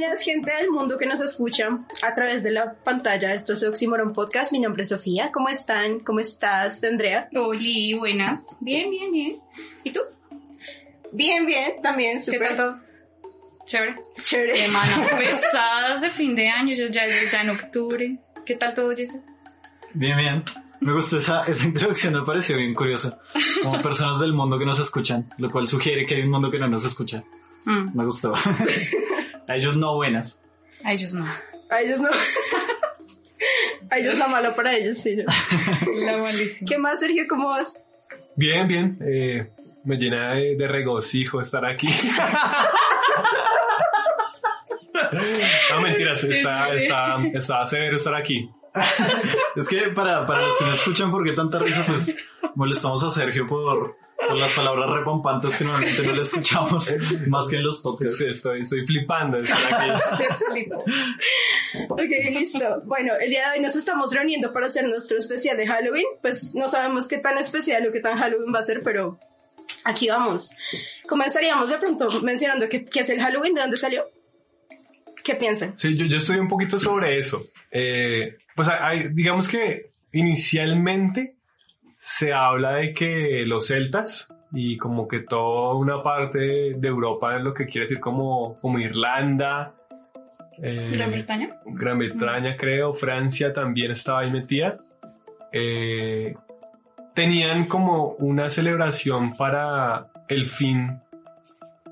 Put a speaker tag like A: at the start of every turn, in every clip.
A: Buenas gente del mundo que nos escucha a través de la pantalla. Esto es Oxymoron Podcast. Mi nombre es Sofía. ¿Cómo están? ¿Cómo estás, Andrea?
B: Oli, buenas. Bien, bien, bien. ¿Y tú?
A: Bien, bien. También
B: ¿Qué
A: súper
B: tal todo? Chévere.
A: chévere.
B: Semanas pesadas de fin de año, ya, ya, ya en octubre. ¿Qué tal todo, Jason?
C: Bien, bien. Me gustó esa, esa introduccción, me pareció bien curiosa. Como personas del mundo que nos escuchan, lo cual sugiere que hay un mundo que no nos escucha.
B: Mm,
C: Me gustó. A ellos no buenas.
B: a ellos no.
A: A ellos no. A ellos lo malo para ellos, sí. ¿no?
B: La malísima.
A: ¿Qué más, Sergio? ¿Cómo vas?
D: Bien, bien. eh, me llena de, de regocijo estar aquí. no, mentiras.
B: Sí,
D: está, está, está severo estar aquí.
C: Es que para, para los que no escuchan por qué tanta risa, pues molestamos a Sergio por, por las palabras repompantes que normalmente no le escuchamos más que en los podcasts.
D: Sí, estoy, estoy flipando
B: explico.
A: Ok, listo. Bueno, el día de hoy nos estamos reuniendo para hacer nuestro especial de Halloween. Pues no sabemos qué tan especial o qué tan Halloween va a ser, pero aquí vamos. Comenzaríamos de pronto mencionando qué, qué es el Halloween, de dónde salió. ¿Qué piensan?
D: Sí, yo, yo estoy un poquito sobre eso. Eh, pues hay- digamos que inicialmente se habla de que los celtas y como que toda una parte de Europa es lo que quiere decir como, como Irlanda. eh,
B: ¿Gran Bretaña?
D: Gran Bretaña, creo, Francia también estaba ahí metida. Eh, tenían como una celebración para el fin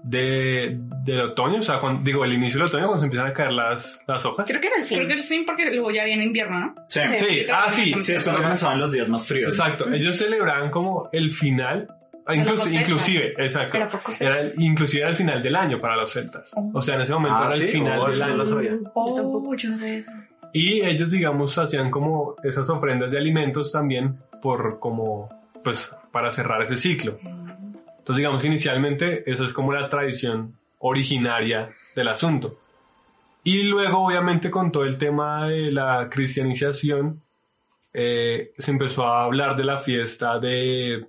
D: de, del otoño, o sea, cuando- digo, el inicio del otoño, cuando se empiezan a caer las, las hojas.
A: Creo que era el fin.
B: Creo que el fin porque luego ya viene invierno, ¿no?
C: Sí,
A: Sí.
D: Sí, ah, sí,
C: sí, es cuando comenzaban los días más fríos.
D: exacto. Ellos celebraban como el final,
B: cosecha.
D: inclusive, exacto.
B: Era por cosecha.
D: Era el- inclusive era el final del año para los celtas.
B: Oh.
D: O sea, en ese momento
C: Ah,
D: era el
C: sí,
D: final
C: oh,
D: del
C: no
D: año.
C: lo sabía.
B: Oh,
A: tampoco.
B: yo no sé eso.
D: Y ellos, digamos, hacían como esas ofrendas de alimentos también por como, pues, para cerrar ese ciclo. Entonces, digamos que inicialmente esa es como la tradición originaria del asunto. Y luego, obviamente, con todo el tema de la cristianización, eh, se empezó a hablar de la fiesta de,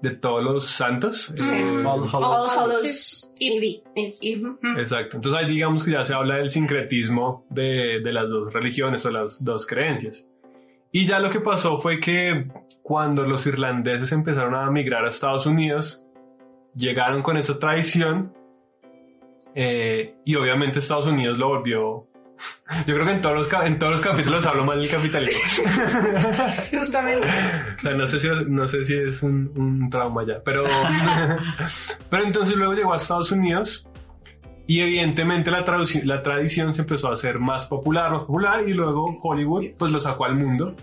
D: de todos los santos. eh,
C: All
A: All
C: Hallows.
D: Exacto. Entonces ahí digamos que ya se habla del sincretismo de, de las dos religiones o las dos creencias. Y ya lo que pasó fue que cuando los irlandeses empezaron a migrar a Estados Unidos, llegaron con esa tradición eh, y obviamente Estados Unidos lo volvió... Yo creo que en todos los, en todos los capítulos hablo mal del capitalismo.
A: Justamente.
D: O sea, no sé si, no sé si es un, un trauma ya, pero, pero entonces luego llegó a Estados Unidos y evidentemente la, la tradición se empezó a hacer más popular, más popular y luego Hollywood pues lo sacó al mundo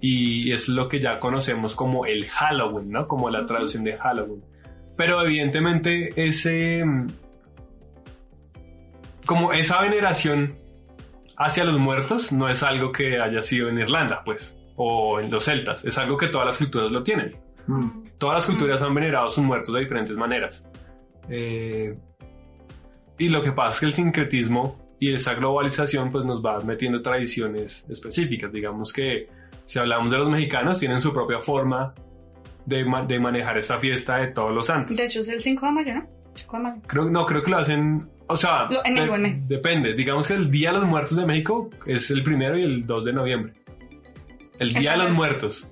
D: y es lo que ya conocemos como el Halloween, ¿no? Como la traducción de Halloween. Pero evidentemente ese... mm, Como esa veneración hacia los muertos no es algo que haya sido en Irlanda, pues, o en los celtas, es algo que todas las culturas lo tienen.
C: Mm.
D: Todas las culturas han venerado a sus muertos de diferentes maneras. Eh, y lo que pasa es que el sincretismo y esa globalización pues nos va metiendo tradiciones específicas. Digamos que si hablamos de los mexicanos, tienen su propia forma de, de manejar esta fiesta de todos los santos.
B: De hecho, es el 5 de mayo, ¿no? 5 de mayo.
D: Creo, no, creo que lo hacen, o sea,
B: Lo- en el- el-
D: depende. Digamos que el Día de los Muertos de México es el primero y el 2 de noviembre. El Día de los
B: es-
D: Muertos.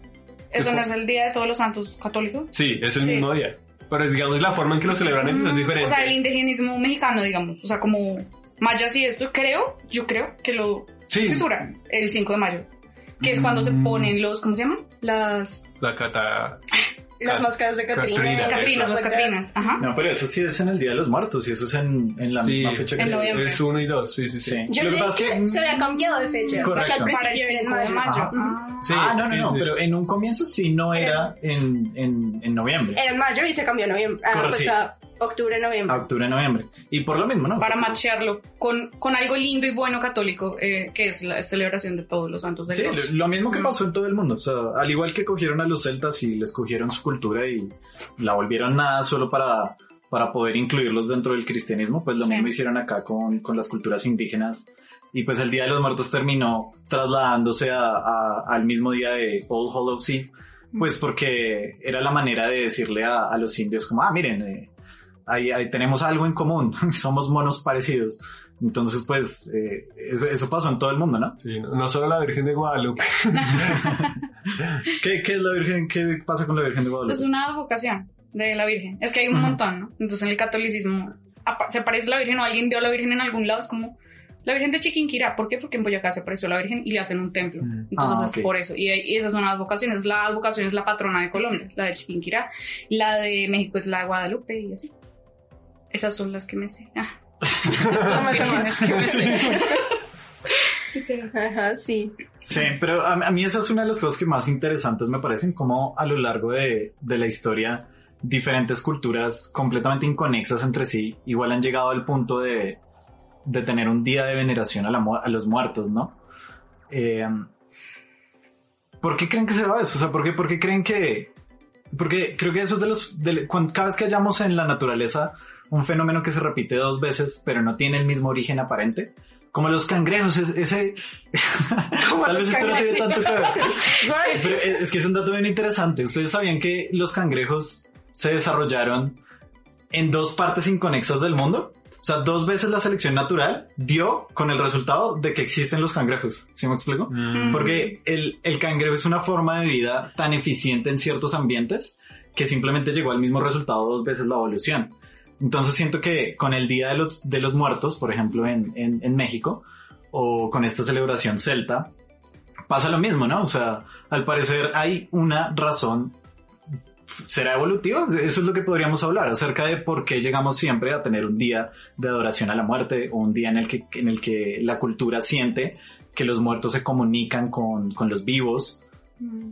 B: ¿Eso
D: Es
B: no es el Día de Todos los Santos Católicos?
D: Sí, es el
B: Sí.
D: mismo día. Pero digamos la forma en que lo celebran es diferente.
B: O sea, el indigenismo mexicano, digamos. O sea, como mayas y esto, creo, yo creo que lo
D: Sí.
B: el 5 de mayo. Que es cuando se
D: Mm.
B: ponen los, ¿cómo se llaman? Las...
D: La cata...
A: Las
D: Cat-
A: máscaras de Catrina.
D: Catrina,
B: Catrinas, las Catrinas. Ajá.
C: No, pero eso sí es en el Día de los Muertos y eso es en, en la
D: Sí,
C: misma fecha que
B: noviembre.
D: es uno y dos, sí, sí, sí.
C: Sí.
A: Yo
C: Lo que
A: que
C: es que-
A: se había cambiado de fecha. O sea, que
C: Correcto.
A: al
B: Para el
A: principio era en
B: 5 de
A: mayo.
B: Ah.
D: Sí,
C: ah, no, no,
D: sí,
C: no,
D: sí.
C: pero en un comienzo sí no era en, en, en noviembre.
A: Era en mayo y se cambió a noviembre. Ah,
C: Correcto,
A: pues
C: sí.
A: a octubre, noviembre.
C: A octubre, noviembre. Y por lo mismo, ¿no?
B: Para machearlo con, con algo lindo y bueno católico, eh, que es la celebración de todos los santos de
C: Sí,
B: Dios.
C: lo, mismo que
B: Mm.
C: pasó en todo el mundo. O sea, al igual que cogieron a los celtas y les cogieron su cultura y la volvieron nada solo para, para poder incluirlos dentro del cristianismo, pues lo
B: Sí.
C: mismo hicieron acá con, con las culturas indígenas. Y pues el Día de los Muertos terminó trasladándose a, a- al mismo día de All Hallows Eve, pues porque era la manera de decirle a, a los indios como, ah, miren, eh, ahí, ahí tenemos algo en común, somos monos parecidos. Entonces, pues, eh, eso, eso pasó en todo el mundo, ¿no?
D: Sí, no, no solo la Virgen de Guadalupe.
C: ¿Qué, qué es la Virgen? ¿Qué pasa con la Virgen de Guadalupe?
B: Es una advocación de la Virgen. Es que hay un montón, ¿no? Entonces en el catolicismo se aparece la Virgen o alguien vio a la Virgen en algún lado, es como la Virgen de Chiquinquirá. ¿Por qué? Porque en Boyacá se apareció la Virgen y le hacen un templo.
D: Mm.
B: Entonces
C: Ah,
B: es
C: ok.
B: por eso. Y, y esas son las advocaciones. La advocación es la patrona de Colombia, la de Chiquinquirá. La de México es la de Guadalupe y así. Esas son las que me sé. Ah.
A: Más.
B: que me sé.
A: Ajá, sí.
C: Sí, pero a, a mí esa es una de las cosas que más interesantes me parecen, como a lo largo de, de la historia diferentes culturas completamente inconexas entre sí igual han llegado al punto de, de tener un día de veneración a, la a los muertos, ¿no? Eh, ¿Por qué creen que se va eso? O sea, ¿por qué, por qué creen que...? Porque creo que eso es de los... de- cuando- cada vez que hallamos en la naturaleza un fenómeno que se repite dos veces pero no tiene el mismo origen aparente, como los cangrejos, es- ese... Tal vez esto no tiene tanto que ver. Pero es que es un dato bien interesante. Ustedes sabían que los cangrejos se desarrollaron en dos partes inconexas del mundo. O sea, dos veces la selección natural dio con el resultado de que existen los cangrejos. ¿Sí me explico?
D: Mm.
C: Porque el, el cangrejo es una forma de vida tan eficiente en ciertos ambientes que simplemente llegó al mismo resultado dos veces la evolución. Entonces siento que con el Día de los, de los Muertos, por ejemplo, en, en, en México, o con esta celebración celta, pasa lo mismo, ¿no? O sea, al parecer hay una razón. ¿Será evolutiva? Eso es lo que podríamos hablar acerca de por qué llegamos siempre a tener un día de adoración a la muerte o un día en el que, en el que la cultura siente que los muertos se comunican con, con los vivos.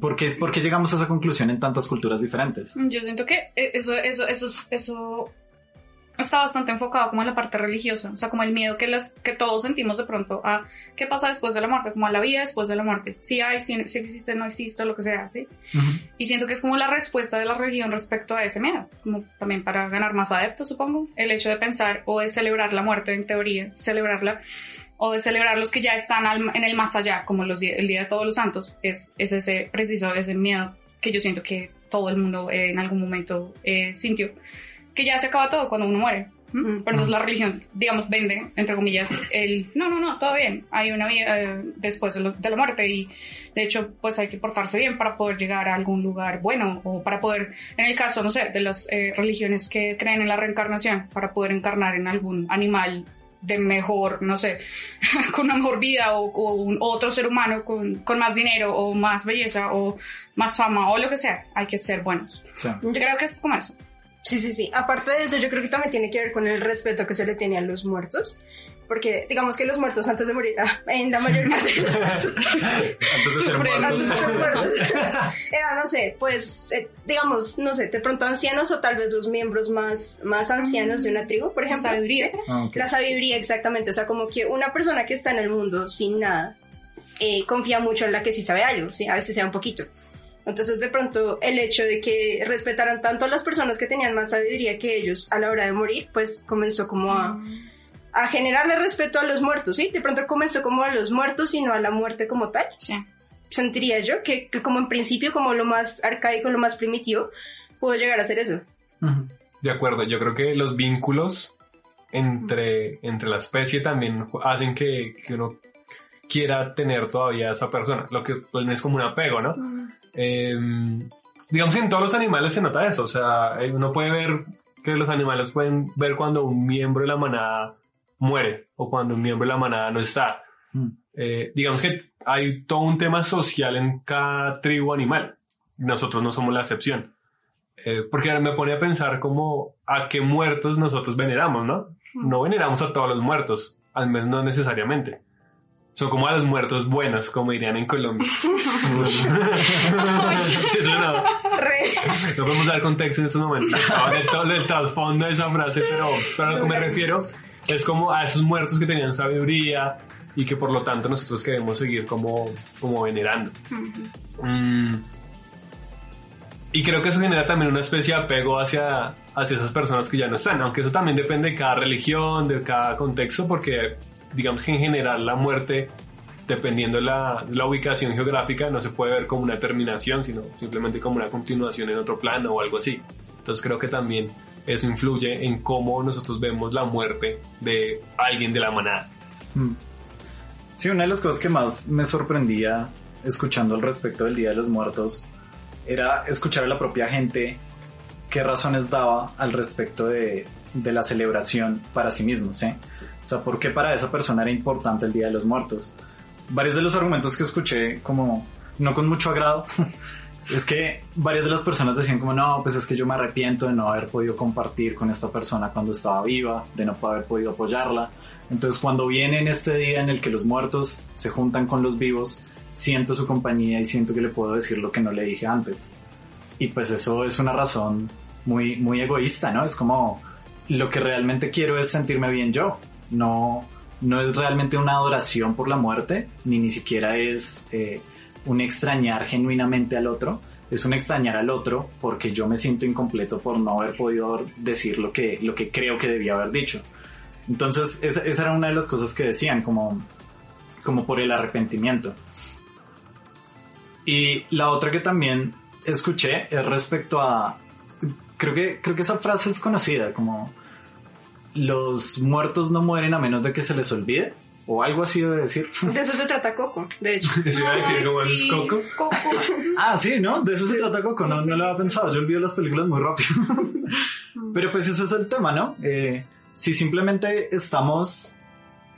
C: ¿Por qué, por qué llegamos a esa conclusión en tantas culturas diferentes?
B: Yo siento que eh, eso, eso, eso, es- eso está bastante enfocado como en la parte religiosa, o sea, como el miedo que, las, que todos sentimos de pronto a qué pasa después de la muerte, como a la vida después de la muerte. Si hay, si, si existe, no existe, lo que sea, ¿sí? Y siento que es como la respuesta de la religión respecto a ese miedo, como también para ganar más adeptos, supongo. El hecho de pensar o de celebrar la muerte, en teoría, celebrarla, o de celebrar los que ya están al- en el más allá, como los, el Día de Todos los Santos, es, es ese preciso, ese miedo que yo siento que todo el mundo eh, en algún momento eh, sintió, que ya se acaba todo cuando uno muere. ¿m?
A: Mm.
B: Pero entonces la religión, digamos, vende, entre comillas, el, no, no, no, todo bien, hay una vida eh, después de, lo- de la muerte y de hecho, pues hay que portarse bien para poder llegar a algún lugar bueno o para poder, en el caso, no sé, de las eh, religiones que creen en la reencarnación, para poder encarnar en algún animal de mejor, no sé, con una mejor vida o, o un otro ser humano con, con más dinero o más belleza o más fama o lo que sea, hay que ser buenos.
C: Sí.
B: Yo creo que es como eso.
A: Sí, sí, sí. Aparte de eso, yo creo que también tiene que ver con el respeto que se le tiene a los muertos. Porque digamos que los muertos antes de morir, ah, en la mayor parte de los casos,
C: Antes de ser muertos.
A: antes de ser muertos, era, no sé, pues, eh, digamos, no sé, de pronto ancianos o tal vez los miembros más, más ancianos de una tribu, por ejemplo.
B: Sabiduría.
A: ¿sí?
C: Ah.
A: La sabiduría, exactamente. O sea, como que una persona que está en el mundo sin nada, eh, confía mucho en la que sí sabe algo, ¿sí? a veces sea un poquito. Entonces, de pronto, el hecho de que respetaran tanto a las personas que tenían más sabiduría que ellos a la hora de morir, pues comenzó como a, a generarle respeto a los muertos, ¿sí? De pronto comenzó como a los muertos y no a la muerte como tal.
B: Sí.
A: Sentiría yo que, que como en principio, como lo más arcaico, lo más primitivo, pudo llegar a ser eso.
D: De acuerdo, yo creo que los vínculos entre, entre la especie también hacen que, que uno quiera tener todavía a esa persona, lo que pues, es como un apego, ¿no? Eh, digamos que en todos los animales se nota eso, o sea, eh, uno puede ver que los animales pueden ver cuando un miembro de la manada muere o cuando un miembro de la manada no está.
C: Mm.
D: Eh, digamos que hay todo un tema social en cada tribu animal. Nosotros no somos la excepción. Eh, porque me pone a pensar como a qué muertos nosotros veneramos, ¿no? No veneramos a todos los muertos, al menos no necesariamente. Son como a los muertos buenos, como dirían en Colombia. sí, eso no. No podemos dar contexto en estos momentos. El trasfondo de esa frase, pero, pero a lo que me refiero es como a esos muertos que tenían sabiduría y que por lo tanto nosotros queremos seguir como, como venerando. Mm. Y creo que eso genera también una especie de apego hacia, hacia esas personas que ya no están, aunque eso también depende de cada religión, de cada contexto, porque digamos que en general la muerte, dependiendo de la, la ubicación geográfica, no se puede ver como una terminación, sino simplemente como una continuación en otro plano o algo así. Entonces creo que también eso influye en cómo nosotros vemos la muerte de alguien de la manada.
C: Mm. Sí, una de las cosas que más me sorprendía escuchando al respecto del Día de los Muertos era escuchar a la propia gente qué razones daba al respecto de, de la celebración para sí mismos, ¿eh? Sea, ¿por qué para esa persona era importante el Día de los Muertos? Varios de los argumentos que escuché, como no con mucho agrado, es que varias de las personas decían como, no, pues es que yo me arrepiento de no haber podido compartir con esta persona cuando estaba viva, de no haber podido apoyarla. Entonces cuando viene en este día en el que los muertos se juntan con los vivos, siento su compañía y siento que le puedo decir lo que no le dije antes. Y pues eso es una razón muy, muy egoísta, ¿no? Es como lo que realmente quiero es sentirme bien yo. No, no es realmente una adoración por la muerte, ni ni siquiera es eh, un extrañar genuinamente al otro. Es un extrañar al otro porque yo me siento incompleto por no haber podido decir lo que, lo que creo que debía haber dicho. Entonces, esa, esa era una de las cosas que decían, como, como por el arrepentimiento. Y la otra que también escuché es respecto a, creo que, creo que esa frase es conocida, como los muertos no mueren a menos de que se les olvide, o algo así debe decir.
A: De eso se trata Coco, de hecho.
D: Eso iba a decir,
B: Ay,
D: como
B: sí,
D: es Coco.
B: Coco.
C: Ah, sí, ¿no? De eso se trata Coco, no, no lo había pensado, yo olvido las películas muy rápido. Pero pues ese es el tema, ¿no? Eh, si simplemente estamos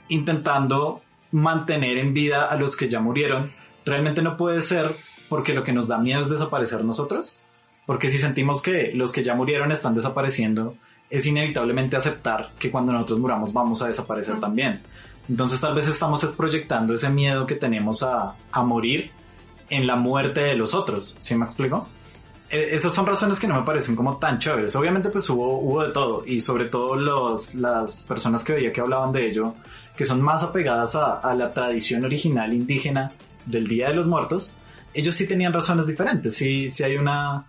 C: intentando mantener en vida a los que ya murieron, realmente no puede ser porque lo que nos da miedo es desaparecer nosotros. Porque si sentimos que los que ya murieron están desapareciendo, es inevitablemente aceptar que cuando nosotros muramos vamos a desaparecer también. Entonces tal vez estamos es proyectando ese miedo que tenemos a, a morir en la muerte de los otros. ¿Sí me explico? E- esas son razones que no me parecen como tan chéveres. Obviamente pues hubo, hubo de todo y sobre todo los, las personas que veía que hablaban de ello, que son más apegadas a, a la tradición original indígena del Día de los Muertos, ellos sí tenían razones diferentes. Sí, sí hay una,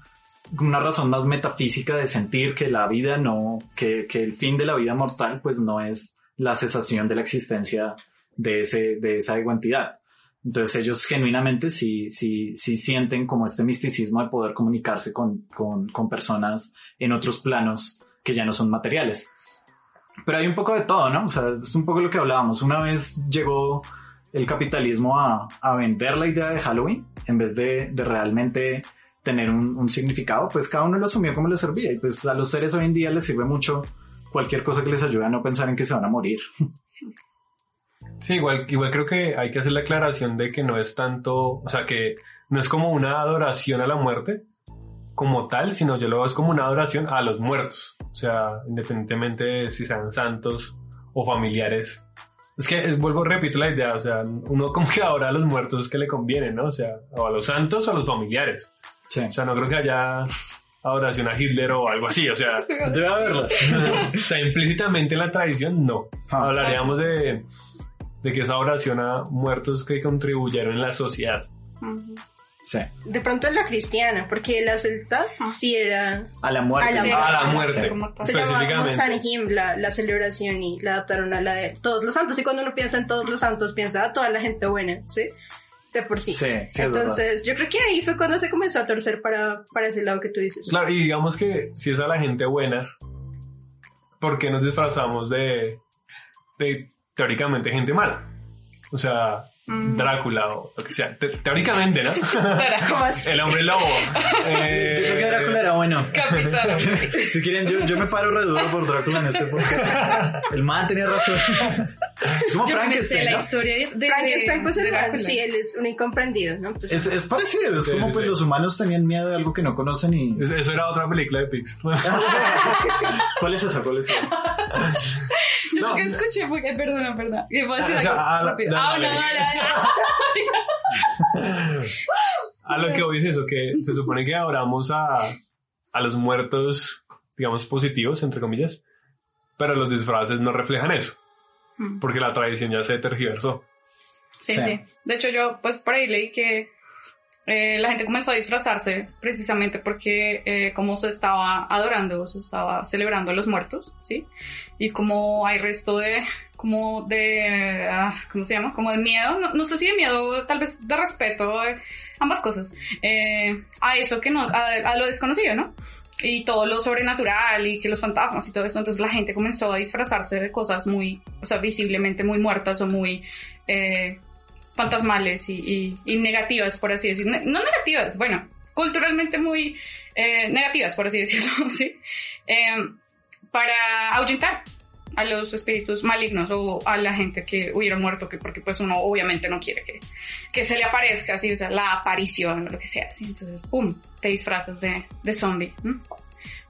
C: una razón más metafísica de sentir que la vida no, que, que el fin de la vida mortal pues no es la cesación de la existencia de, ese, de esa entidad. Entonces ellos genuinamente sí, sí, sí sienten como este misticismo de poder comunicarse con, con, con personas en otros planos que ya no son materiales. Pero hay un poco de todo, ¿no? O sea, es un poco lo que hablábamos. Una vez llegó el capitalismo a, a vender la idea de Halloween en vez de, de realmente tener un, un, significado, pues cada uno lo asumió como le servía. Y pues a los seres hoy en día les sirve mucho cualquier cosa que les ayude a no pensar en que se van a morir.
D: Sí, igual, igual creo que hay que hacer la aclaración de que no es tanto, o sea, que no es como una adoración a la muerte como tal, sino yo lo veo es como una adoración a los muertos. O sea, independientemente de si sean santos o familiares. Es que es, vuelvo, repito la idea, o sea, uno como que adora a los muertos que le conviene, ¿no? O sea, o a los santos o a los familiares.
C: Sí.
D: O sea, no creo que haya adoración a Hitler o algo así, o sea,
C: Debe haberla.
D: o sea, implícitamente en la tradición no.
C: Ah.
D: Hablaríamos de, de que esa oración a muertos que contribuyeron en la sociedad.
C: Sí.
A: De pronto es la cristiana, porque la celta sí era...
C: A la muerte.
A: A la-
D: A la muerte,
B: tal.
A: Se llamaba. Sanjim la, la celebración y la adaptaron a la de todos los santos. Y cuando uno piensa en todos los santos, piensa a toda la gente buena, ¿sí? De por sí.
C: Sí, sí, es
A: Entonces, yo creo que ahí fue cuando se comenzó a torcer para, para ese lado que tú dices.
D: Claro, y digamos que si es a la gente buena, ¿por qué nos disfrazamos de, de teóricamente gente mala? O sea. Drácula o lo que sea. Te- teóricamente, ¿no?
A: ¿Cómo así?
D: El hombre lobo. Eh,
C: Yo creo que Drácula era bueno.
B: Capitán.
C: Si quieren, yo, yo me paro re duro por Drácula en este podcast. El man tenía razón. Es como
B: Yo me sé
C: Frankenstein,
B: la
C: ¿no?
B: historia de, de
A: Frankenstein, pues
B: de Drácula.
A: sí, él es un incomprendido, ¿no? Pues,
C: Es, es parecido, es
D: Sí,
C: como
D: sí,
C: pues
D: sí.
C: los humanos tenían miedo de algo que no conocen y...
D: es- Eso era otra película de Pixar.
C: ¿Cuál es esa? ¿Cuál es esa?
B: Yo
D: No.
B: lo que escuché fue que, perdona, perdona. Que voy a decir algo
D: ah,
B: Ah, no,
D: dale. A lo que voy es eso, que se supone que adoramos a, a los muertos, digamos, positivos, entre comillas, pero los disfraces no reflejan eso,
B: Mm.
D: porque la tradición ya se tergiversó.
B: Sí,
C: Sí.
B: sí. De hecho, yo, pues por ahí leí que eh, la gente comenzó a disfrazarse precisamente porque eh, como se estaba adorando, se estaba celebrando a los muertos, ¿sí? Y como hay resto de, como de, ah, ¿cómo se llama? Como de miedo, no, no sé si de miedo, tal vez de respeto, eh, ambas cosas, eh, a eso que no, a, a lo desconocido, ¿no? y todo lo sobrenatural y que los fantasmas y todo eso. Entonces la gente comenzó a disfrazarse de cosas muy, o sea, visiblemente muy muertas o muy eh, fantasmales y, y- y negativas, por así decir. Ne- No negativas, bueno, culturalmente muy eh, negativas, por así decirlo, ¿sí? Eh, para ahuyentar a los espíritus malignos o a la gente que hubiera muerto, que porque pues uno obviamente no quiere que, que se le aparezca así, o sea, la aparición o lo que sea, así. Entonces, ¡pum! Te disfrazas de, de zombie. ¿m?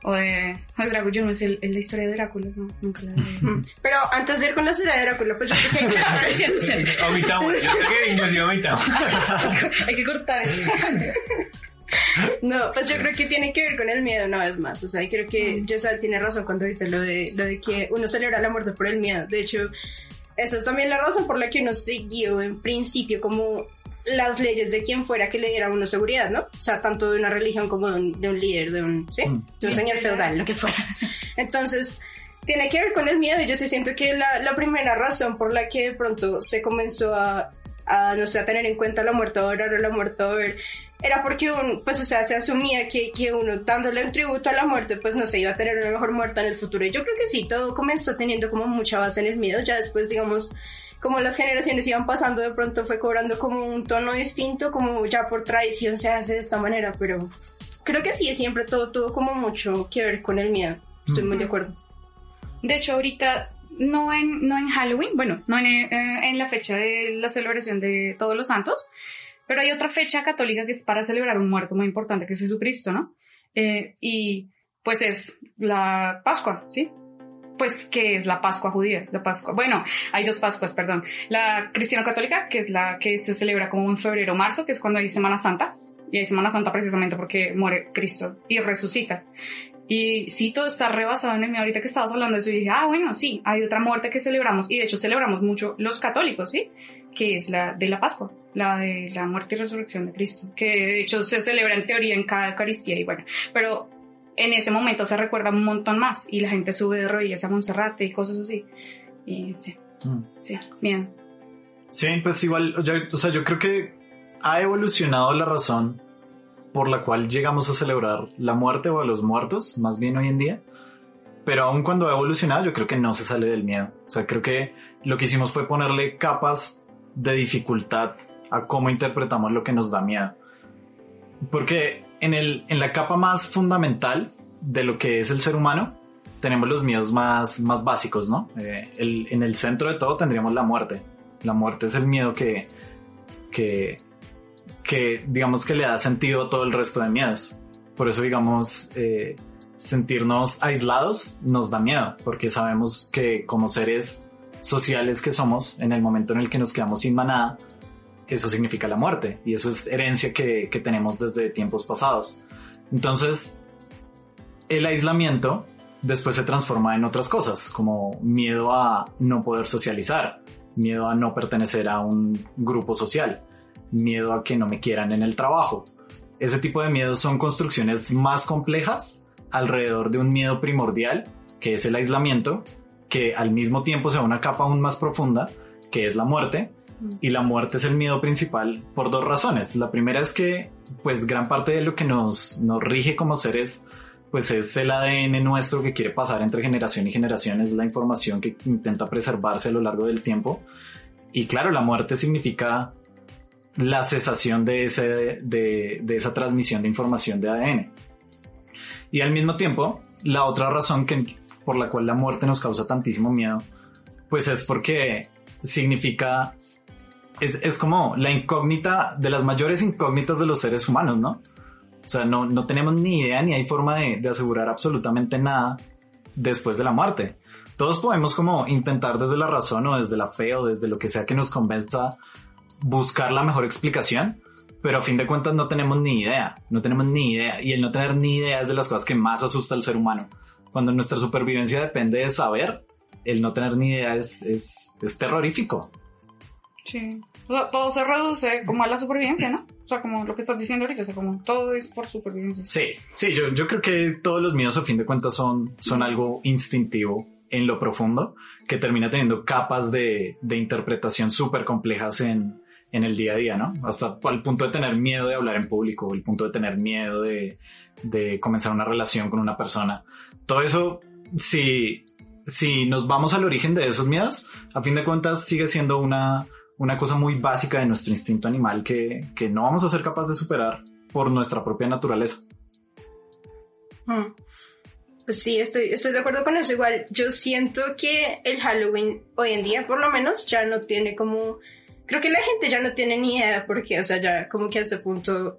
B: O de, o de Drácula, yo no sé el- el- la historia de Drácula, no, nunca la vi.
A: Pero antes de ir con la historia de Drácula, pues yo creo que hay que...
D: Omitamos, yo creo que inclusive omitamos.
B: Hay que cortar eso.
A: No, pues yo creo que tiene que ver con el miedo una vez más. O sea, y creo que Jessal tiene razón cuando dice lo de, lo de que uno celebra la muerte por el miedo. De hecho, esa es también la razón por la que uno siguió en principio como las leyes de quien fuera que le diera a uno seguridad, ¿no? O sea, tanto de una religión como de un, de un líder, de un, ¿sí?
C: Mm.
A: De un señor feudal, lo que fuera. Entonces, tiene que ver con el miedo yo sí siento que la, la primera razón por la que de pronto se comenzó a, a, no sé, a tener en cuenta la muerte o la muerte era porque un, pues, o sea, se asumía que, que uno dándole un tributo a la muerte, pues no se iba a tener una mejor muerte en el futuro. Y yo creo que sí, todo comenzó teniendo como mucha base en el miedo, ya después, digamos, como las generaciones iban pasando, de pronto fue cobrando como un tono distinto, como ya por tradición se hace de esta manera, pero creo que sí, siempre todo tuvo como mucho que ver con el miedo. Estoy muy de acuerdo.
B: De hecho, ahorita no en, no en Halloween, bueno, no en, eh, en la fecha de la celebración de Todos los Santos, pero hay otra fecha católica que es para celebrar un muerto muy importante, que es Jesucristo, ¿no? Eh, y pues es la Pascua, ¿sí? Pues, ¿qué es la Pascua judía? La Pascua. Bueno, hay dos Pascuas, perdón. La cristiano-católica, que es la que se celebra como en febrero o marzo, que es cuando hay Semana Santa. Y hay Semana Santa precisamente porque muere Cristo y resucita. Y sí, todo está rebasado en el mío. Ahorita que estabas hablando de eso, y dije, ah, bueno, sí, hay otra muerte que celebramos. Y de hecho celebramos mucho los católicos, ¿sí? Que es la de la Pascua, la de la muerte y resurrección de Cristo. Que de hecho se celebra en teoría en cada Eucaristía y bueno, pero en ese momento se recuerda un montón más y la gente sube de rodillas a Monserrate y cosas así. Y sí,
C: Mm.
B: sí, bien.
C: Sí, pues igual, yo- o sea, yo creo que ha evolucionado la razón por la cual llegamos a celebrar la muerte o a los muertos, más bien hoy en día. Pero aun cuando ha evolucionado, yo creo que no se sale del miedo. O sea, creo que lo que hicimos fue ponerle capas de dificultad a cómo interpretamos lo que nos da miedo. Porque en, el, en la capa más fundamental de lo que es el ser humano, tenemos los miedos más, más básicos, ¿no? Eh, en el centro de todo tendríamos la muerte. La muerte es el miedo que, que, que digamos que le da sentido a todo el resto de miedos. Por eso, digamos, eh, sentirnos aislados nos da miedo, porque sabemos que como seres sociales que somos, en el momento en el que nos quedamos sin manada, eso significa la muerte, y eso es herencia que, que tenemos desde tiempos pasados. Entonces, el aislamiento después se transforma en otras cosas, como miedo a no poder socializar, miedo a no pertenecer a un grupo social, miedo a que no me quieran en el trabajo. Ese tipo de miedos son construcciones más complejas alrededor de un miedo primordial, que es el aislamiento, que al mismo tiempo se va a una capa aún más profunda, que es la muerte. Y la muerte es el miedo principal por dos razones. La primera es que, pues, gran parte de lo que nos, nos rige como seres pues es el ADN nuestro que quiere pasar entre generación y generación, es la información que intenta preservarse a lo largo del tiempo. y claro, la muerte significa la cesación de, ese, de, de esa transmisión de información de ADN. Y al mismo tiempo, la otra razón que, por la cual la muerte nos causa tantísimo miedo, pues es porque significa, es, es como la incógnita de las mayores incógnitas de los seres humanos, ¿no? O sea, no, no tenemos ni idea ni hay forma de, de asegurar absolutamente nada después de la muerte. Todos podemos como intentar desde la razón o desde la fe o desde lo que sea que nos convenza buscar la mejor explicación, pero a fin de cuentas no tenemos ni idea, no tenemos ni idea. Y el no tener ni idea es de las cosas que más asusta al ser humano. Cuando nuestra supervivencia depende de saber, el no tener ni idea es, es, es terrorífico.
B: Sí. O sea, todo se reduce como a la supervivencia, ¿no? O sea, como lo que estás diciendo ahorita, o sea, como todo es por supervivencia.
C: Sí, sí, yo, yo creo que todos los miedos a fin de cuentas son, son algo instintivo en lo profundo que termina teniendo capas de, de interpretación súper complejas en, en el día a día, ¿no? Hasta al punto de tener miedo de hablar en público, el punto de tener miedo de, de comenzar una relación con una persona. Todo eso, si, si nos vamos al origen de esos miedos, a fin de cuentas sigue siendo una, una cosa muy básica de nuestro instinto animal que, que no vamos a ser capaces de superar por nuestra propia naturaleza.
A: Mm. Pues sí, estoy, estoy de acuerdo con eso. Igual, yo siento que el Halloween hoy en día, por lo menos, ya no tiene como... Creo que la gente ya no tiene ni idea por qué, o sea, ya como que a este punto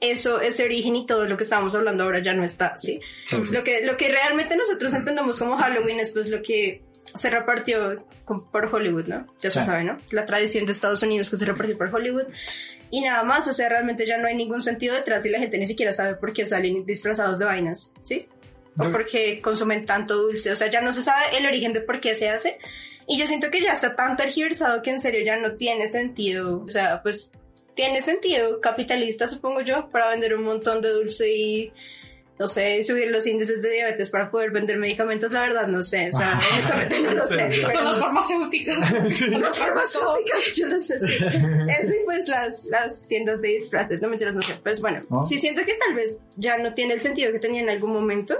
A: eso, ese origen y todo lo que estábamos hablando ahora ya no está, ¿sí?
C: Sí, sí.
A: Lo, que, lo que realmente nosotros entendemos como Halloween es pues lo que se repartió por Hollywood, ¿no? Ya se
C: Sí.
A: sabe, ¿no? La tradición de Estados Unidos que se repartió por Hollywood. Y nada más, o sea, realmente ya no hay ningún sentido detrás y la gente ni siquiera sabe por qué salen disfrazados de vainas, ¿sí? O por qué consumen tanto dulce, o sea, ya no se sabe el origen de por qué se hace. Y yo siento que ya está tan tergiversado que en serio ya no tiene sentido, o sea, pues tiene sentido capitalista, supongo yo, para vender un montón de dulce y, no sé, subir los índices de diabetes para poder vender medicamentos, la verdad, no sé, o sea, honestamente no lo sé.
D: Sí,
A: pero-
B: Son las farmacéuticas.
A: las farmacéuticas, yo no sé si. Eso y pues las, las tiendas de disfraces, no mentiras, no sé. Pues bueno,
C: ¿No?
A: sí siento que tal vez ya no tiene el sentido que tenía en algún momento.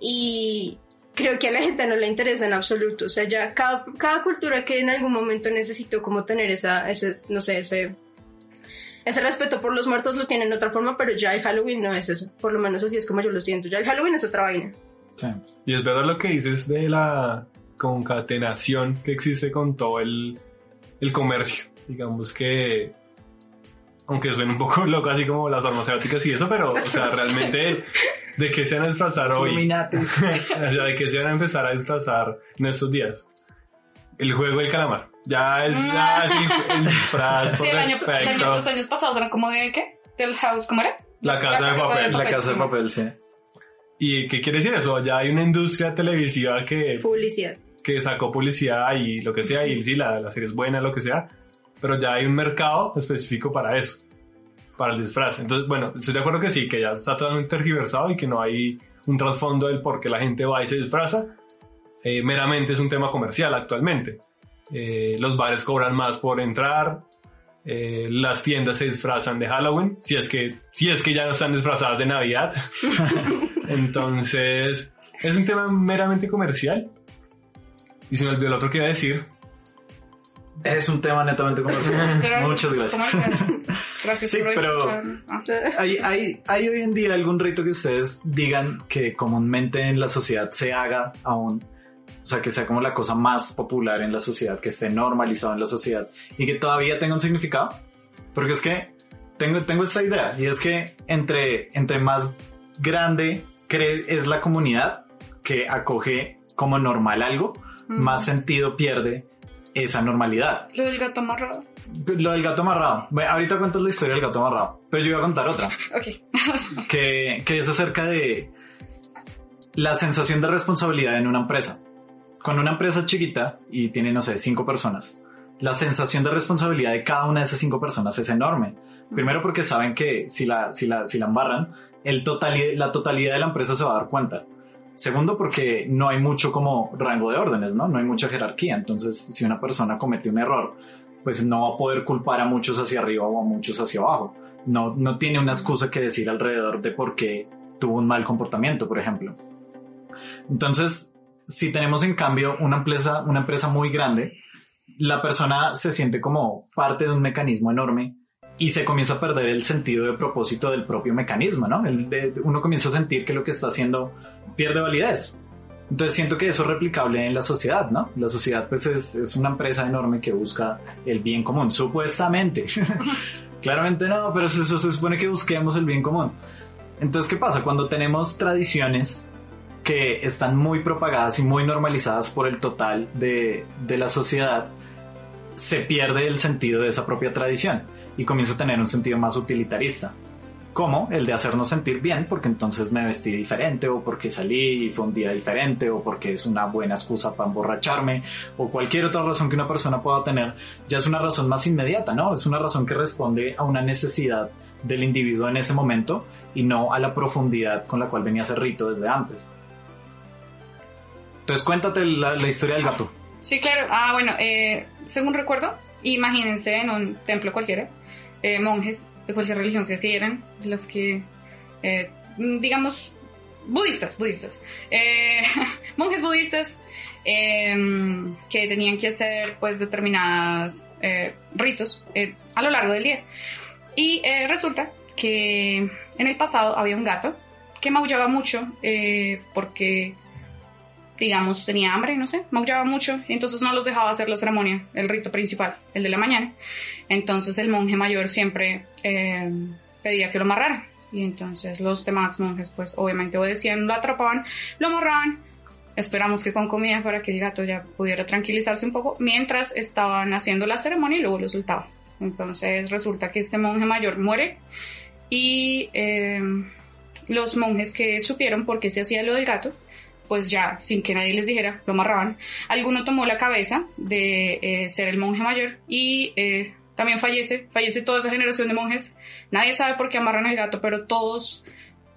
A: Y creo que a la gente no le interesa en absoluto. O sea, ya cada, cada cultura que en algún momento necesitó como tener esa, ese, no sé, ese. Ese respeto por los muertos lo tienen de otra forma, pero ya el Halloween no es eso. Por lo menos así es como yo lo siento. Ya el Halloween es otra vaina.
C: Sí.
D: Y es verdad lo que dices de la concatenación que existe con todo el, el comercio. Digamos que, aunque suene un poco loco, así como las farmacéuticas y eso, pero o sea, realmente, ¿de qué se van a disfrazar hoy? O sea, ¿de qué se van a empezar a disfrazar en estos días? El juego del calamar. Ya es, ya es el, el disfraz
B: Sí, el año, el año- los años pasados eran como de qué? Del house, ¿cómo era?
D: La casa de papel.
C: La casa de papel, sí.
D: ¿Y qué quiere decir eso? Ya hay una industria televisiva que
A: Publicidad.
D: que sacó publicidad y lo que sea, y sí, la, la serie es buena, lo que sea, pero ya hay un mercado específico para eso, para el disfraz. Entonces, bueno, estoy de acuerdo que sí, que ya está totalmente tergiversado y que no hay un trasfondo del por qué la gente va y se disfraza. Eh, meramente es un tema comercial actualmente. Eh, los bares cobran más por entrar, eh, las tiendas se disfrazan de Halloween, si es que, si es que ya no están disfrazadas de Navidad. Entonces, es un tema meramente comercial. Y se me olvidó lo otro que iba a decir.
C: Es un tema netamente comercial. Muchas gracias.
B: Gracias
C: Sí,
B: por
C: pero-.
B: Ah.
C: ¿Hay, hay, ¿Hay hoy en día algún rito que ustedes digan que comúnmente en la sociedad se haga aún? O sea, que sea como la cosa más popular en la sociedad, que esté normalizado en la sociedad y que todavía tenga un significado. Porque es que tengo, tengo esta idea y es que entre, entre más grande es la comunidad que acoge como normal algo,
B: Mm.
C: más sentido pierde esa normalidad.
B: Lo del gato amarrado.
C: Lo del gato amarrado. Bueno, ahorita cuento la historia del gato amarrado, pero yo iba a contar otra
B: Ok.
C: que, que es acerca de la sensación de responsabilidad en una empresa. Con una empresa chiquita y tiene, no sé, cinco personas, la sensación de responsabilidad de cada una de esas cinco personas es enorme. Primero porque saben que si la, si la, si la embarran, el totali- la totalidad de la empresa se va a dar cuenta. Segundo, porque no hay mucho como rango de órdenes, ¿no? No hay mucha jerarquía. Entonces, si una persona comete un error, pues no va a poder culpar a muchos hacia arriba o a muchos hacia abajo. No, no tiene una excusa que decir alrededor de por qué tuvo un mal comportamiento, por ejemplo. Entonces, si tenemos en cambio una empresa, una empresa muy grande, la persona se siente como parte de un mecanismo enorme y se comienza a perder el sentido de propósito del propio mecanismo, ¿no? Uno comienza a sentir que lo que está haciendo pierde validez. Entonces siento que eso es replicable en la sociedad, ¿no? La sociedad pues es, es una empresa enorme que busca el bien común, supuestamente. Claramente no, pero eso, eso se supone que busquemos el bien común. Entonces, ¿qué pasa? Cuando tenemos tradiciones que están muy propagadas y muy normalizadas por el total de, de la sociedad, se pierde el sentido de esa propia tradición y comienza a tener un sentido más utilitarista, como el de hacernos sentir bien porque entonces me vestí diferente o porque salí y fue un día diferente o porque es una buena excusa para emborracharme o cualquier otra razón que una persona pueda tener, ya es una razón más inmediata, ¿no? Es una razón que responde a una necesidad del individuo en ese momento y no a la profundidad con la cual venía ese rito desde antes. Entonces cuéntate la, historia del gato.
B: Sí, claro. Ah, bueno, eh, según recuerdo, imagínense en un templo cualquiera, eh, monjes de cualquier religión que quieran, los que, eh, digamos, budistas, budistas, monjes budistas eh, que tenían que hacer pues determinadas eh, ritos a lo largo del día. Y resulta que en el pasado había un gato que maullaba mucho porque digamos, tenía hambre, no sé, maullaba mucho, entonces no los dejaba hacer la ceremonia, el rito principal, el de la mañana. Entonces el monje mayor siempre eh, pedía que lo amarraran. Y entonces los demás monjes, pues obviamente obedecían, lo atrapaban, lo amarraban. Esperamos que con comida para que el gato ya pudiera tranquilizarse un poco, mientras estaban haciendo la ceremonia y luego lo soltaban. Entonces resulta que este monje mayor muere y eh, los monjes que supieron por qué se hacía lo del gato, pues ya, sin que nadie les dijera, lo amarraban. Alguno tomó la cabeza de eh, ser el monje mayor y eh, también fallece, fallece toda esa generación de monjes. Nadie sabe por qué amarran el gato, pero todos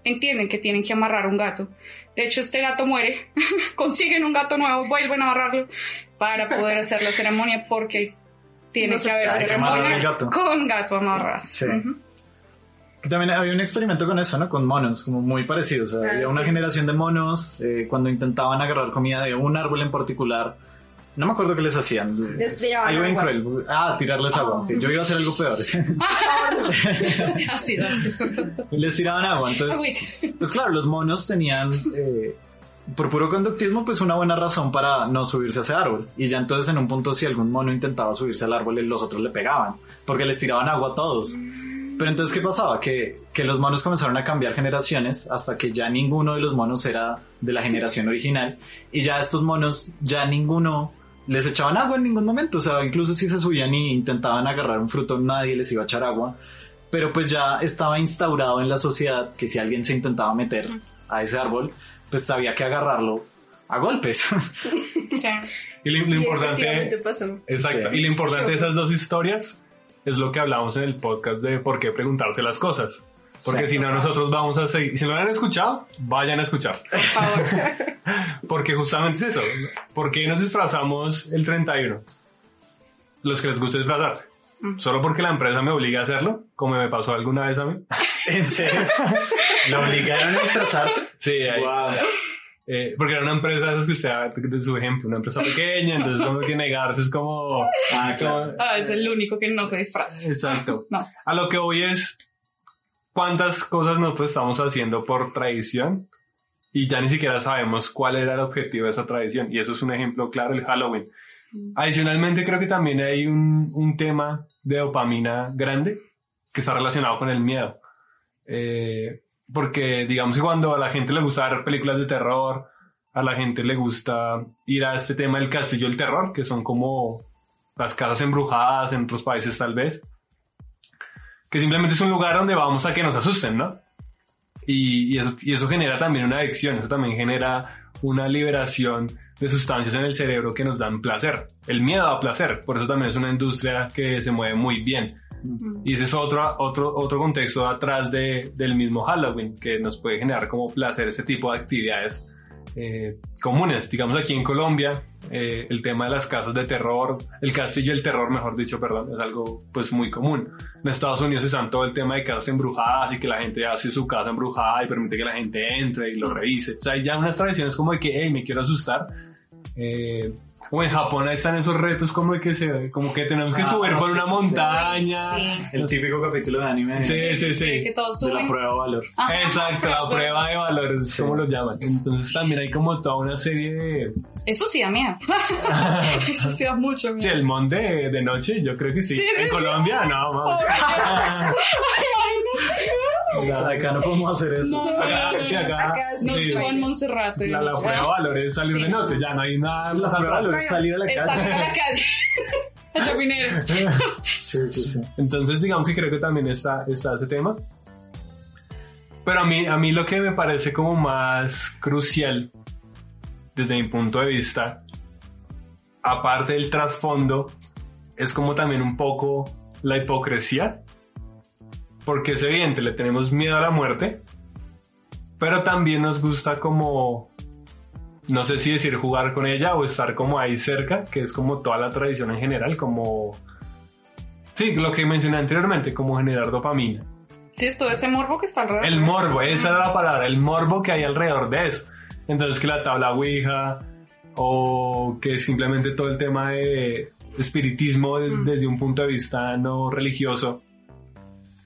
B: entienden que tienen que amarrar un gato. De hecho, este gato muere, consiguen un gato nuevo, vuelven a amarrarlo para poder hacer la ceremonia porque tiene
A: No
B: que haber ceremonia
C: gato.
B: con gato amarrado.
C: Sí. Que También había un experimento con eso, ¿no? Con monos, como muy parecido. O sea,
A: Ah,
C: había una generación de monos eh, cuando intentaban agarrar comida de un árbol en particular. No me acuerdo qué les hacían.
A: Les tiraban
C: Algo bien
A: agua.
C: cruel. Ah, tirarles agua. Yo iba a hacer algo peor.
B: Así, así.
C: les tiraban agua. Entonces, pues claro, los monos tenían, eh, por puro conductismo, pues una buena razón para no subirse a ese árbol. Y ya entonces en un punto si algún mono intentaba subirse al árbol, los otros le pegaban, porque les tiraban agua a todos. Pero entonces, ¿qué pasaba? Que, que los monos comenzaron a cambiar generaciones hasta que ya ninguno de los monos era de la generación original. Y ya estos monos, ya ninguno les echaban agua en ningún momento. O sea, incluso si se subían y intentaban agarrar un fruto, nadie les iba a echar agua. Pero pues ya estaba instaurado en la sociedad que si alguien se intentaba meter a ese árbol, pues había que agarrarlo a golpes.
B: Sí.
D: Y lo, lo
A: Y
D: importante...
A: pasó.
D: Exacto.
C: Sí.
D: Y lo importante de esas dos historias es lo que hablamos en el podcast de por qué preguntarse las cosas. Porque si no, nosotros vamos a seguir. Si no lo han escuchado, vayan a escuchar.
B: Por favor.
D: Porque justamente es eso. ¿Por qué nos disfrazamos el 31? Los que les gusta disfrazarse. Solo porque la empresa me obliga a hacerlo, como me pasó alguna vez a mí.
C: ¿En serio? ¿La obligaron a disfrazarse?
D: Sí, ahí.
C: Wow.
D: Eh, porque era una empresa, de esas que usted de su ejemplo, una empresa pequeña, entonces como que negarse es como...
C: Ah, claro.
B: Ah, es el único que no se disfraza.
D: Exacto.
B: No.
D: A lo que voy es cuántas cosas nosotros estamos haciendo por tradición y ya ni siquiera sabemos cuál era el objetivo de esa tradición. Y eso es un ejemplo claro, el Halloween. Adicionalmente creo que también hay un, un tema de dopamina grande que está relacionado con el miedo. Eh, porque digamos que cuando a la gente le gusta ver películas de terror, a la gente le gusta ir a este tema del castillo del terror, que son como las casas embrujadas en otros países tal vez, que simplemente es un lugar donde vamos a que nos asusten, ¿no? Y, eso genera también una adicción, eso también genera una liberación de sustancias en el cerebro que nos dan placer. El miedo a placer, por eso también es una industria que se mueve muy bien. Y ese es otro, otro, otro contexto atrás de, del mismo Halloween, que nos puede generar como placer ese tipo de actividades eh, comunes. Digamos aquí en Colombia, eh, el tema de las casas de terror, el castillo del terror, mejor dicho, perdón, es algo pues muy común. En Estados Unidos están todo el tema de casas embrujadas y que la gente hace su casa embrujada y permite que la gente entre y lo revise. O sea, hay ya unas tradiciones como de que, hey, me quiero asustar. Eh, O en Japón ahí están esos retos como de que se, como que tenemos que
C: Ah,
D: subir por
C: sí,
D: una
C: sí, sí.
D: montaña.
B: Sí.
C: El típico capítulo de anime
D: Sí, sí, sí.
B: Que todos
C: de la
B: suben.
C: prueba de valor.
B: Ajá,
D: Exacto, la prueba de valores,
C: Sí.
D: como lo llaman. Entonces también hay como toda una serie de...
B: Eso sí da miedo. Eso sí da mucho
D: Sí,
B: miedo.
D: el mon de, de noche, yo creo que sí.
B: Sí, sí,
D: en
B: sí.
D: Colombia, no, vamos.
C: Acá no podemos hacer eso.
B: No,
D: Acá, sí, acá,
A: Acá
B: No
D: sí,
B: suban Monserrate.
D: la, la prueba de valores es salir
B: Sí.
D: de noche, ya no hay nada.
C: La prueba de valor es salir a la calle.
B: a la calle. A Chapinero.
C: Sí, sí, sí.
D: Entonces, digamos que creo que también está, está ese tema. Pero a mí, a mí lo que me parece como más crucial, desde mi punto de vista, aparte del trasfondo, es como también un poco la hipocresía. Porque es evidente, le tenemos miedo a la muerte, pero también nos gusta como, no sé si decir jugar con ella o estar como ahí cerca, que es como toda la tradición en general, como Sí, lo que mencioné anteriormente, como generar dopamina.
B: Sí, es todo ese morbo que está alrededor.
D: El morbo, esa era la palabra, el morbo que hay alrededor de eso. Entonces que la tabla Ouija o que simplemente todo el tema de espiritismo des- desde un punto de vista no religioso.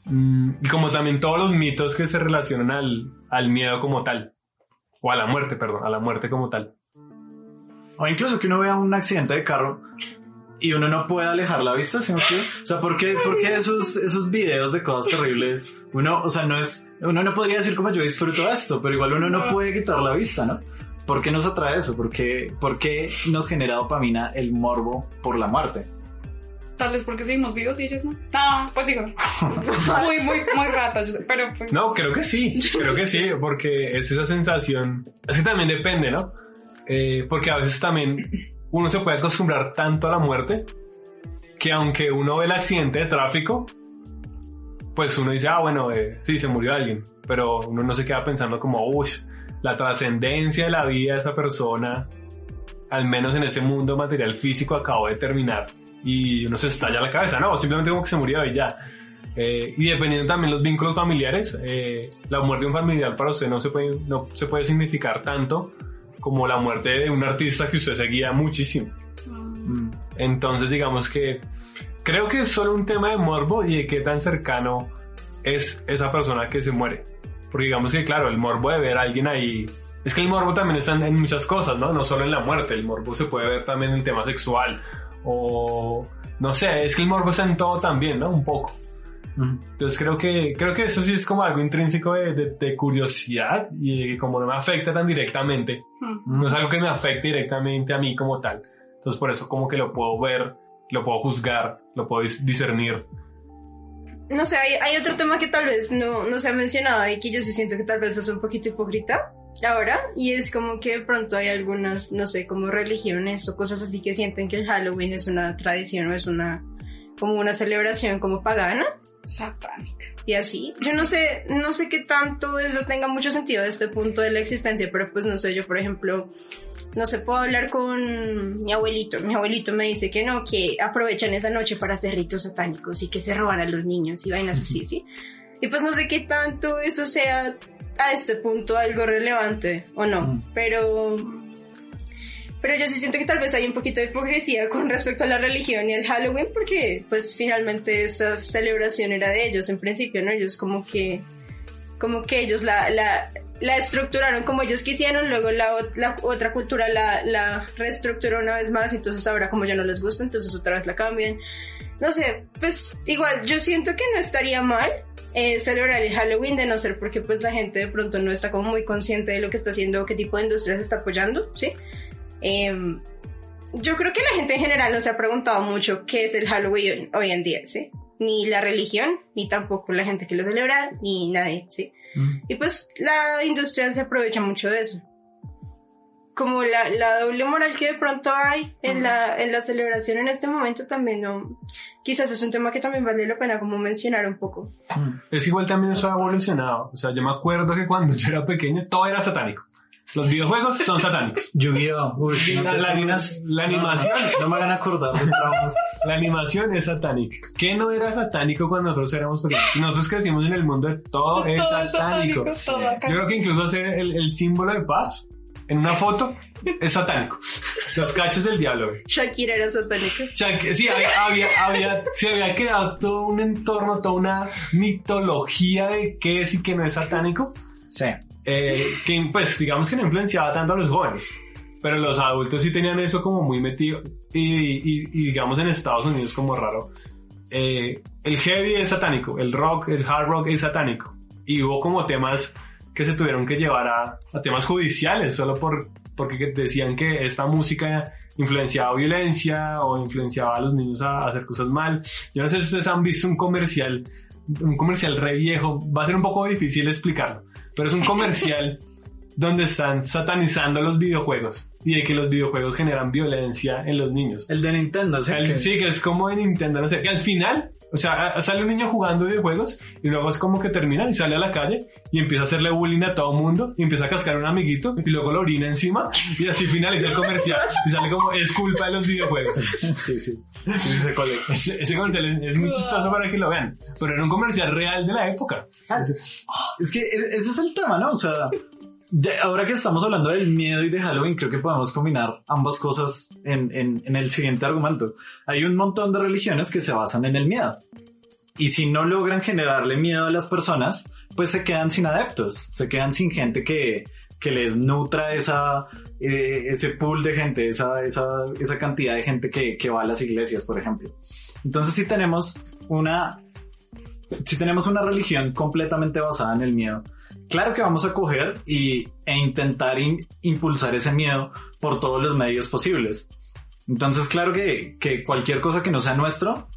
D: Mm, Y como también todos los mitos que se relacionan al, al miedo como tal. O a la muerte, perdón, a la muerte como tal.
C: O incluso que uno vea un accidente de carro y uno no puede alejar la vista. O sea, ¿por qué, por qué esos, esos videos de cosas terribles? Uno, o sea, no es, uno no podría decir como yo disfruto esto, pero igual uno no puede quitar la vista, ¿no? ¿Por qué nos atrae eso? ¿Por qué, por qué nos genera dopamina el morbo por la muerte?
B: Tal vez porque seguimos vivos y ellos no. No, pues digo. Muy, muy, muy rata. yo sé, Pero pues.
D: No, creo que sí, creo que sí, porque es esa sensación, es que también depende, ¿no? Eh, porque a veces también uno se puede acostumbrar tanto a la muerte que aunque uno ve el accidente de tráfico, pues uno dice, ah, bueno, eh, sí, se murió alguien, pero uno no se queda pensando como, uy, la trascendencia de la vida de esa persona, al menos en este mundo material físico, acabó de terminar y uno se estalla la cabeza, no, simplemente como que se murió y ya. Eh, y dependiendo también los vínculos familiares, eh, la muerte de un familiar para usted no se puede, no se puede significar tanto como la muerte de un artista que usted seguía muchísimo.
C: Mm.
D: Entonces digamos que creo que es solo un tema de morbo y de qué tan cercano es esa persona que se muere. Porque digamos que claro, el morbo de ver a alguien ahí... Es que el morbo también está en, en muchas cosas, ¿no? No solo en la muerte, el morbo se puede ver también en el tema sexual o... No sé, es que el morbo está en todo también, ¿no? Un poco. Entonces creo que, creo que eso sí es como algo intrínseco de, de- de curiosidad y como no me afecta tan directamente, no es algo que me afecte directamente a mí como tal. Entonces por eso como que lo puedo ver, lo puedo juzgar, lo puedo dis- discernir.
A: No sé, hay, hay otro tema que tal vez no, no se ha mencionado y que yo sí siento que tal vez es un poquito hipócrita ahora y es como que de pronto hay algunas, no sé, como religiones o cosas así que sienten que el Halloween es una tradición o es una como una celebración como pagana
B: Satánica.
A: y así. Yo no sé, no sé qué tanto eso tenga mucho sentido a este punto de la existencia, pero pues no sé, yo por ejemplo, no sé, puedo hablar con mi abuelito. Mi abuelito me dice que no, que aprovechan esa noche para hacer ritos satánicos y que se roban a los niños y vainas así, ¿sí? Y pues no sé qué tanto eso sea a este punto algo relevante o no,
C: Mm.
A: pero... Pero yo sí siento que tal vez hay un poquito de hipocresía con respecto a la religión y el Halloween, porque pues finalmente esa celebración era de ellos en principio, ¿no? Ellos como que, como que ellos la, la, la estructuraron como ellos quisieron, luego la, la otra cultura la, la reestructuró una vez más, entonces ahora como ya no les gusta, entonces otra vez la cambian. No sé, pues igual yo siento que no estaría mal eh, celebrar el Halloween de no ser porque pues la gente de pronto no está como muy consciente de lo que está haciendo, qué tipo de industria se está apoyando, ¿sí? Em, yo creo que la gente en general no se ha preguntado mucho qué es el Halloween hoy en día, ¿sí? Ni la religión, ni tampoco la gente que lo celebra, ni nadie, ¿sí?
C: Mm.
A: Y pues la industria se aprovecha mucho de eso. Como la, la doble moral que de pronto hay en, la, en la celebración en este momento también no... Quizás es un tema que también vale la pena como mencionar un poco.
C: Mm.
D: Es igual también eso ha evolucionado. O sea, yo me acuerdo que cuando yo era pequeño todo era satánico. Los videojuegos son satánicos.
C: Yu-Gi-Oh!
D: La- la la animación.
C: No, no me hagan acordar.
D: La animación es satánica. ¿Qué no era satánico cuando nosotros éramos pequeños? Nosotros crecimos en el mundo de todo, es
B: Todo es
D: satánico.
B: todo.
D: Yo creo que incluso hacer el, el símbolo de paz en una foto es satánico. Los cachos del diablo, güey.
A: Shakira era satánica.
D: Shak- sí, había, había, había- se había creado todo un entorno, toda una mitología de qué es y qué no es satánico.
C: Sí.
D: eh, que pues digamos que no influenciaba tanto a los jóvenes, pero los adultos sí tenían eso como muy metido y, y- y digamos en Estados Unidos como raro. eh, el heavy es satánico, el rock, el hard rock es satánico y hubo como temas que se tuvieron que llevar a, a temas judiciales solo por, porque decían que esta música influenciaba violencia o influenciaba a los niños a, a hacer cosas mal. Yo no sé si ustedes han visto un comercial, un comercial re viejo, va a ser un poco difícil explicarlo, pero es un comercial donde están satanizando los videojuegos y de que los videojuegos generan violencia en los niños.
C: El de Nintendo, sí. que-
D: el- sí, que es como en Nintendo, no sé, que al final, o sea, a- sale un niño jugando videojuegos y luego es como que termina y sale a la calle y empieza a hacerle bullying a todo mundo y empieza a cascar a un amiguito y luego lo orina encima y así finaliza el comercial y sale como es culpa de los videojuegos.
C: Sí, sí.
D: Ese, ese comercial es, es muy chistoso para que lo vean, pero era un comercial real de la época.
C: Ah, Es que e- ese es el tema, ¿no? O sea, ahora que estamos hablando del miedo y de Halloween, creo que podemos combinar ambas cosas en, el siguiente argumento. Hay un montón de religiones que se basan en el miedo. Y si no logran generarle miedo a las personas, pues se quedan sin adeptos, se quedan sin gente que, les nutra eh, ese pool de gente, esa, cantidad de gente que, va a las iglesias, por ejemplo. Entonces si tenemos una religión completamente basada en el miedo, claro que vamos a coger y, e intentar in- impulsar ese miedo por todos los medios posibles. Entonces, claro que, que cualquier cosa que no sea nuestro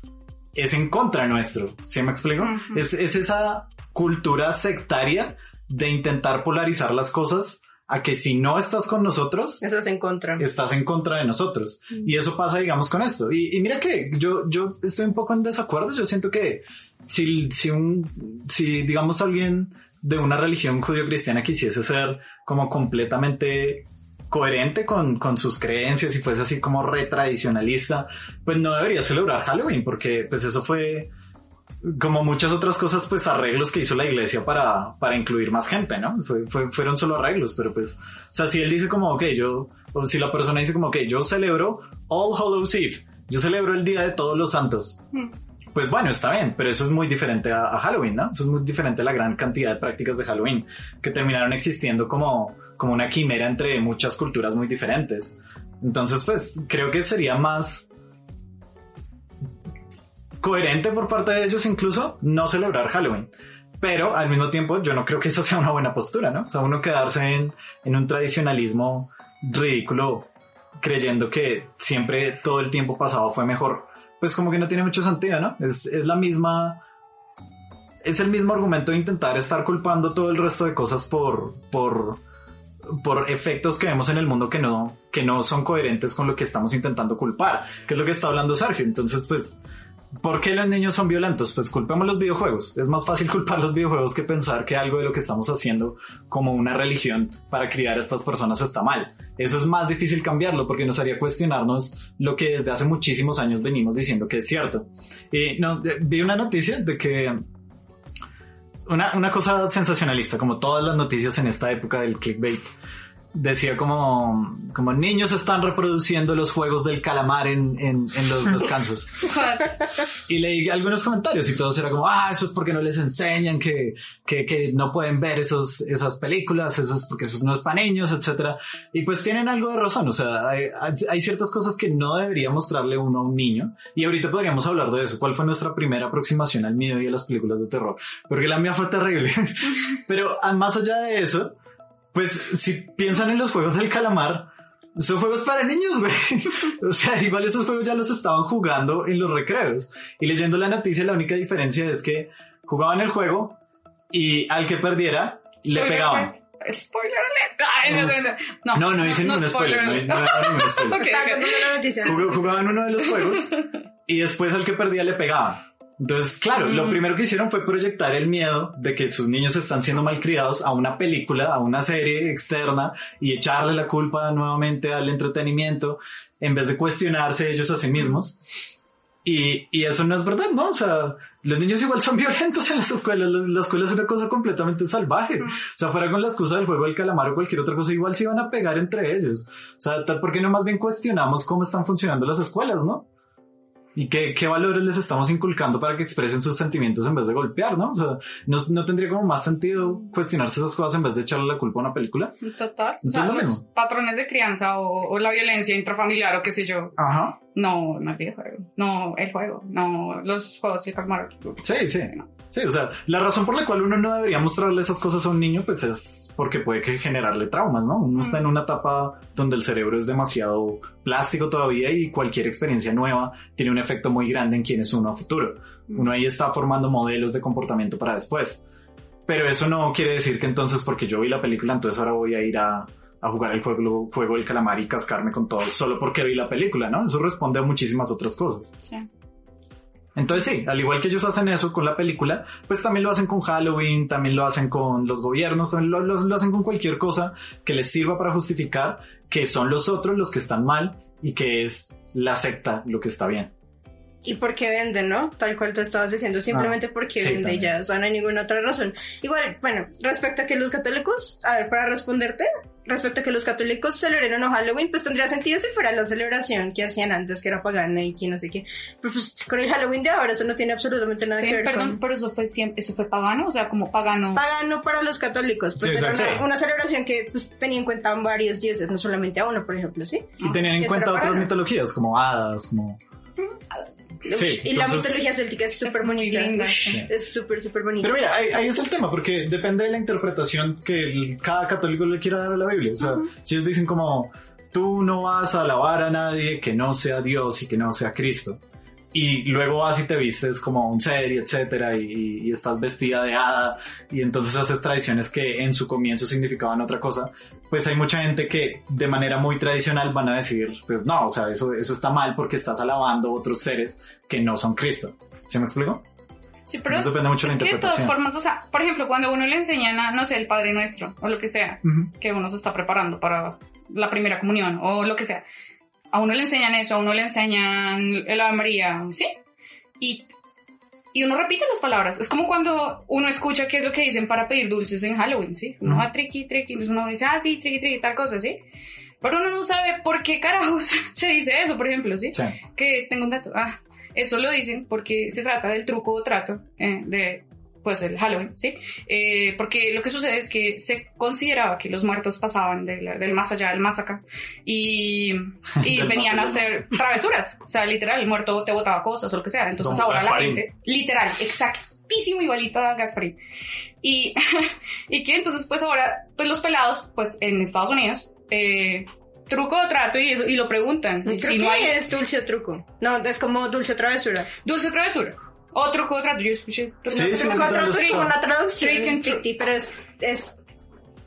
C: es en contra nuestro. ¿Sí me explico? Es, es esa cultura sectaria de intentar polarizar las cosas a que si no estás con nosotros,
A: Eso es en contra.
C: estás en contra de nosotros. Y eso pasa, digamos, con esto. Y, y mira que yo, yo estoy un poco en desacuerdo. Yo siento que si, si un, si digamos alguien de una religión judío-cristiana quisiese ser como completamente coherente con, con sus creencias y fuese así como retradicionalista, pues no debería celebrar Halloween porque pues eso fue como muchas otras cosas, pues arreglos que hizo la iglesia para, para incluir más gente, ¿no? Fue- fue- fueron solo arreglos, pero pues, o sea, si él dice como, ok, yo, o si la persona dice como, ok, yo celebro All Hallows Eve, yo celebro el Día de Todos los Santos,
B: Mm.
C: Pues bueno, está bien, pero eso es muy diferente a, a Halloween, ¿no? Eso es muy diferente a la gran cantidad de prácticas de Halloween que terminaron existiendo como, como una quimera entre muchas culturas muy diferentes. Entonces, pues, creo que sería más coherente por parte de ellos incluso no celebrar Halloween. Pero al mismo tiempo yo no creo que esa sea una buena postura, ¿no? O sea, uno quedarse en, en un tradicionalismo ridículo creyendo que siempre todo el tiempo pasado fue mejor, pues como que no tiene mucho sentido, ¿no? Es, es la misma... Es el mismo argumento de intentar estar culpando todo el resto de cosas por, por, por efectos que vemos en el mundo que no, que no son coherentes con lo que estamos intentando culpar, que es lo que está hablando Sergio. Entonces, pues, ¿por qué los niños son violentos? Pues culpemos los videojuegos. Es más fácil culpar los videojuegos que pensar que algo de lo que estamos haciendo como una religión para criar a estas personas está mal. Eso es más difícil cambiarlo porque nos haría cuestionarnos lo que desde hace muchísimos años venimos diciendo que es cierto. Y no, eh, vi una noticia de que una, una cosa sensacionalista, como todas las noticias en esta época del clickbait, decía como, como niños están reproduciendo los juegos del calamar en, en, en los descansos. Y leí algunos comentarios y todos era como, ah, eso es porque no les enseñan que, que, que no pueden ver esos, esas películas, eso es porque eso no es para niños, etcétera. Y pues tienen algo de razón, o sea, hay, hay ciertas cosas que no debería mostrarle uno a un niño. Y ahorita podríamos hablar de eso. ¿Cuál fue nuestra primera aproximación al miedo y a las películas de terror? Porque la mía fue terrible. Pero ah, más allá de eso, pues si piensan en los juegos del calamar, son juegos para niños, güey. O sea, igual esos juegos ya los estaban jugando en los recreos. Y leyendo la noticia, la única diferencia es que jugaban el juego y al que perdiera le pegaban.
B: Spoiler alert. No, no, no. No,
C: hice ningún spoiler. No, no Jugaban uno de los juegos y después al que perdía le pegaban. Entonces, claro, lo
B: Mm.
C: primero que hicieron fue proyectar el miedo de que sus niños están siendo malcriados a una película, a una serie externa y echarle la culpa nuevamente al entretenimiento en vez de cuestionarse ellos a sí mismos. Y, y eso no es verdad, ¿no? O sea, los niños igual son violentos en las escuelas. La, la escuela es una cosa completamente salvaje. O sea, fuera con la excusa del juego del calamar o cualquier otra cosa, igual se iban a pegar entre ellos. O sea, tal, ¿por qué no más bien cuestionamos cómo están funcionando las escuelas, no? Y qué, qué valores les estamos inculcando para que expresen sus sentimientos en vez de golpear, ¿no? O sea, no, no tendría como más sentido cuestionarse esas cosas en vez de echarle la culpa a una película.
B: Total. O sea,
C: lo
B: los
C: mismo.
B: patrones de crianza o, o la violencia intrafamiliar o qué sé yo.
C: Ajá.
B: No, no el videojuego. No el juego. No los juegos de calmar.
C: Sí, sí. Sí, o sea, la razón por la cual uno no debería mostrarle esas cosas a un niño, pues es porque puede que generarle traumas, ¿no? Uno está en una etapa donde el cerebro es demasiado plástico todavía y cualquier experiencia nueva tiene un efecto muy grande en quién es uno a futuro. Uno ahí está formando modelos de comportamiento para después. Pero eso no quiere decir que entonces porque yo vi la película, entonces ahora voy a ir a, a jugar el juego, juego del calamar y cascarme con todo solo porque vi la película, ¿no? Eso responde a muchísimas otras cosas.
B: Sí.
C: Entonces sí, al igual que ellos hacen eso con la película, pues también lo hacen con Halloween, también lo hacen con los gobiernos, también lo, lo- hacen con cualquier cosa que les sirva para justificar que son los otros los que están mal y que es la secta lo que está bien.
A: Y porque venden, ¿no? Tal cual tú estabas diciendo, simplemente porque
C: Ah, sí,
A: vende
C: también.
A: ya, o sea, no hay ninguna otra razón. Igual, bueno, respecto a que los católicos, a ver, para responderte, respecto a que los católicos celebren o no Halloween, pues tendría sentido si fuera la celebración que hacían antes, que era pagana y que no sé qué. Pero pues con el Halloween de ahora eso no tiene absolutamente nada que
B: Sí,
A: ver
B: perdón,
A: con...
B: pero eso fue siempre, eso fue pagano, o sea, como pagano.
A: Pagano para los católicos, pues
D: Sí,
A: era una, una celebración que pues, tenía en cuenta varios dioses, no solamente a uno, por ejemplo, ¿sí?
C: Y tenían en cuenta otras
A: pagano.
C: mitologías como hadas, como... Sí,
A: y la mitología céltica es súper bonita.
B: linda,
A: Ush,
B: sí.
A: Es súper, súper bonita.
C: Pero mira, ahí, ahí es el tema, porque depende de la interpretación que el- cada católico le quiera dar a la Biblia. O sea, si ellos dicen como, tú no vas a alabar a nadie que no sea Dios y que no sea Cristo. Y luego vas y te vistes como un ser y etcétera, y, y estás vestida de hada, y entonces haces tradiciones que en su comienzo significaban otra cosa, pues hay mucha gente que de manera muy tradicional van a decir, pues no, o sea, eso, eso está mal porque estás alabando otros seres que no son Cristo. ¿Sí me explico?
B: Sí, pero
C: Entonces depende mucho de
B: es
C: la
B: que de todas formas, o sea, por ejemplo, cuando uno le enseñan a, no sé, el Padre Nuestro o lo que sea,
C: Ujú.
B: que uno se está preparando para la primera comunión o lo que sea, a uno le enseñan eso, a uno le enseñan el Ave María, ¿sí? Y, y uno repite las palabras. Es como cuando uno escucha qué es lo que dicen para pedir dulces en Halloween, ¿sí? Uno va triqui, triqui, entonces uno dice, ah, sí, triqui, triqui, tal cosa, ¿sí? Pero uno no sabe por qué carajos se dice eso, por ejemplo, ¿sí?
C: Sí.
B: que tengo un dato. Ah, eso lo dicen porque se trata del truco o trato eh, de, pues, el Halloween, ¿sí? Eh, porque lo que sucede es que se consideraba que los muertos pasaban del, del más allá al más acá y, y
C: Del
B: venían a hacer travesuras. O sea, literal, el muerto te botaba cosas o lo que sea. Entonces
D: Como
B: ahora
D: Gasparín.
B: la gente, literal, exactísimo igualito a Gasparín. Y, y que entonces, pues ahora, pues los pelados, pues en Estados Unidos, eh, truco o trato y eso, y lo preguntan.
A: Creo
B: Y si
A: que
B: no hay,
A: es dulce o truco. No, es como dulce o travesura.
B: Dulce travesura. O truco o trato. Yo escuché.
C: Sí,
B: no,
C: sí,
A: Pero
C: sí,
A: otro una traducción.
B: Trick and
A: ficti, pero es, es,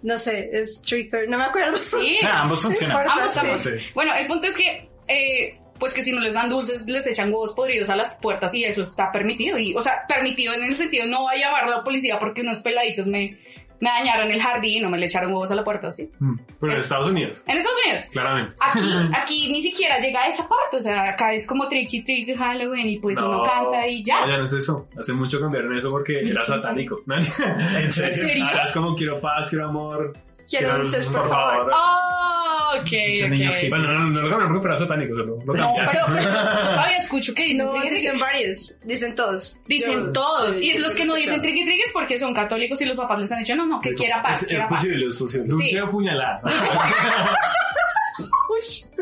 A: no sé, es trick or, no me acuerdo.
B: Sí.
C: Ah, ambos funcionan.
A: importa,
B: Ambos,
A: sí.
B: ambos.
D: Sí.
B: Bueno, el punto es que, eh, pues que si no les dan dulces, les echan huevos podridos a las puertas y eso está permitido. Y, o sea, permitido en el sentido, no va a llamar a la policía porque unos peladitos me, me dañaron el jardín o me le echaron huevos a la puerta, ¿sí?
C: Mm.
D: Pero en Estados Unidos,
B: En Estados Unidos.
D: claramente.
B: Aquí, aquí ni siquiera llega a esa parte, o sea, acá es como tricky tricky Halloween y pues uno canta y ya.
D: No, ya no es eso. Hace mucho cambiaron eso porque era satánico.
C: ¿En serio?
B: serio?
D: Ahora es como quiero paz, quiero amor.
A: Quiero dulces, por favor.
B: Oh, ok,
C: niños
B: ok.
C: hippies.
D: Bueno, no, no, no lo cambiaron porque era satánico, solo lo
B: No, pero, pero todavía escucho que dicen
A: No, dicen varios, dicen todos.
B: Dicen
A: Yo-
B: todos.
A: sí,
B: y los que no dicen
A: escuchado.
B: triqui triqui es porque son católicos y los papás les han dicho, no, no, que quiera paz,
C: Es, es
B: paz.
C: posible, es posible.
D: Dulce
B: Sí.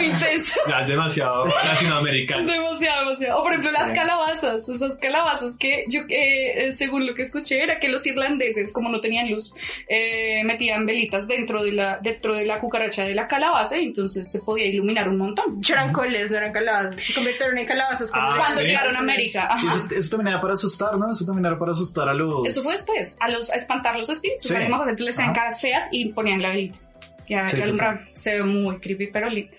B: Muy intenso.
D: Ya, es demasiado latinoamericano.
B: Demasiado, demasiado. O por ejemplo, las
C: Sí.
B: calabazas. Esas calabazas que yo, eh, eh, según lo que escuché, era que los irlandeses, como no tenían luz, eh, metían velitas dentro de la, dentro de la cucaracha de la calabaza y entonces se podía iluminar un montón.
A: Eran coles, no eran calabazas. Se convirtieron en calabazas como
D: Ah,
A: las-
B: Cuando
D: sí.
B: llegaron a América. Ajá.
C: Eso, eso también era para asustar, ¿no? Eso también era para asustar a los...
B: Eso fue después, a los a espantar los espíritus.
C: Sí.
B: Entonces les hacían caras feas y ponían la velita. Ya,
C: Sí, sí,
B: alumbraban. Se ve muy creepy, pero lindo.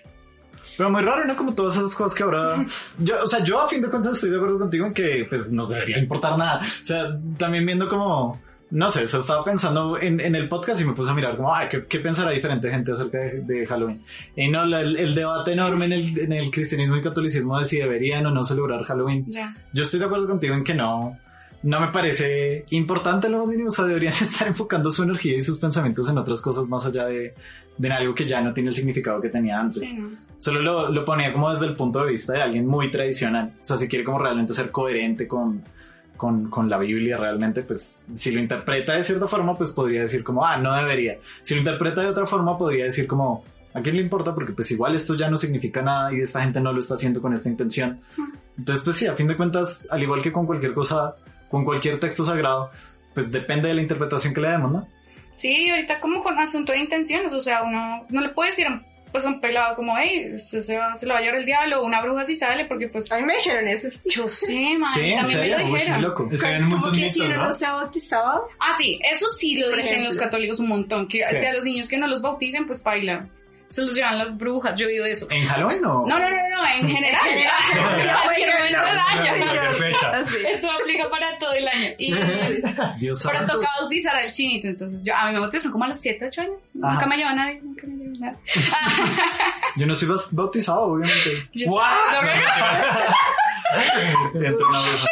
C: Pero muy raro, ¿no? Como todas esas cosas que ahora... Yo, o sea, yo a fin de cuentas estoy de acuerdo contigo en que pues nos debería importar nada. O sea, también viendo como no sé, o sea, estaba pensando en, en el podcast y me puse a mirar como, ay, ¿qué, qué pensará diferente gente acerca de, de Halloween? Y no, la- el, el debate enorme en el, en el cristianismo y catolicismo de si deberían o no celebrar Halloween.
B: Ya.
C: Yo estoy de acuerdo contigo en que no, no me parece importante lo más mínimo, o sea, deberían estar enfocando su energía y sus pensamientos en otras cosas más allá de, de algo que ya no tiene el significado que tenía antes.
B: Sí, no.
C: Solo lo, lo ponía como desde el punto de vista de alguien muy tradicional. O sea, si quiere como realmente ser coherente con, con, con la Biblia realmente, pues si lo interpreta de cierta forma, pues podría decir como, ah, no debería. Si lo interpreta de otra forma, podría decir como, ¿a quién le importa? Porque pues igual esto ya no significa nada y esta gente no lo está haciendo con esta intención. Entonces, pues sí, a fin de cuentas, al igual que con cualquier cosa, con cualquier texto sagrado, pues depende de la interpretación que le demos, ¿no?
B: Sí, ahorita como con asunto de intenciones, o sea, uno no le puede decir a pues a un pelado como, hey, usted se, va, se lo va a llevar el diablo, o una bruja si sale, porque pues,
A: A mí me dijeron eso.
B: yo sé, man,
C: Sí, en
B: también me lo dijeron.
C: loco.
D: Es que muchos
A: que si uno
D: ¿no?
A: se ha bautizado,
B: Ah, sí, eso sí lo
A: Por
B: dicen
A: ejemplo.
B: los católicos un montón, que
C: ¿Qué?
B: si a los niños que no los bauticen, pues baila. Se los llevan las brujas, yo he oído eso.
C: ¿En Halloween o...?
B: No, no, no, no, en general. Cualquier momento del año. Eso aplica para todo el año. Y,
C: Dios
B: pero
C: santo.
B: toca bautizar al chinito. Entonces, yo, a mí me bautizaron como a los 7, 8 años.
C: Ajá.
B: Nunca me lleva nadie. Nunca me lleva nadie.
C: Yo no soy bautizado, obviamente.
D: What?
B: No, no, no.
C: Entra una bruja.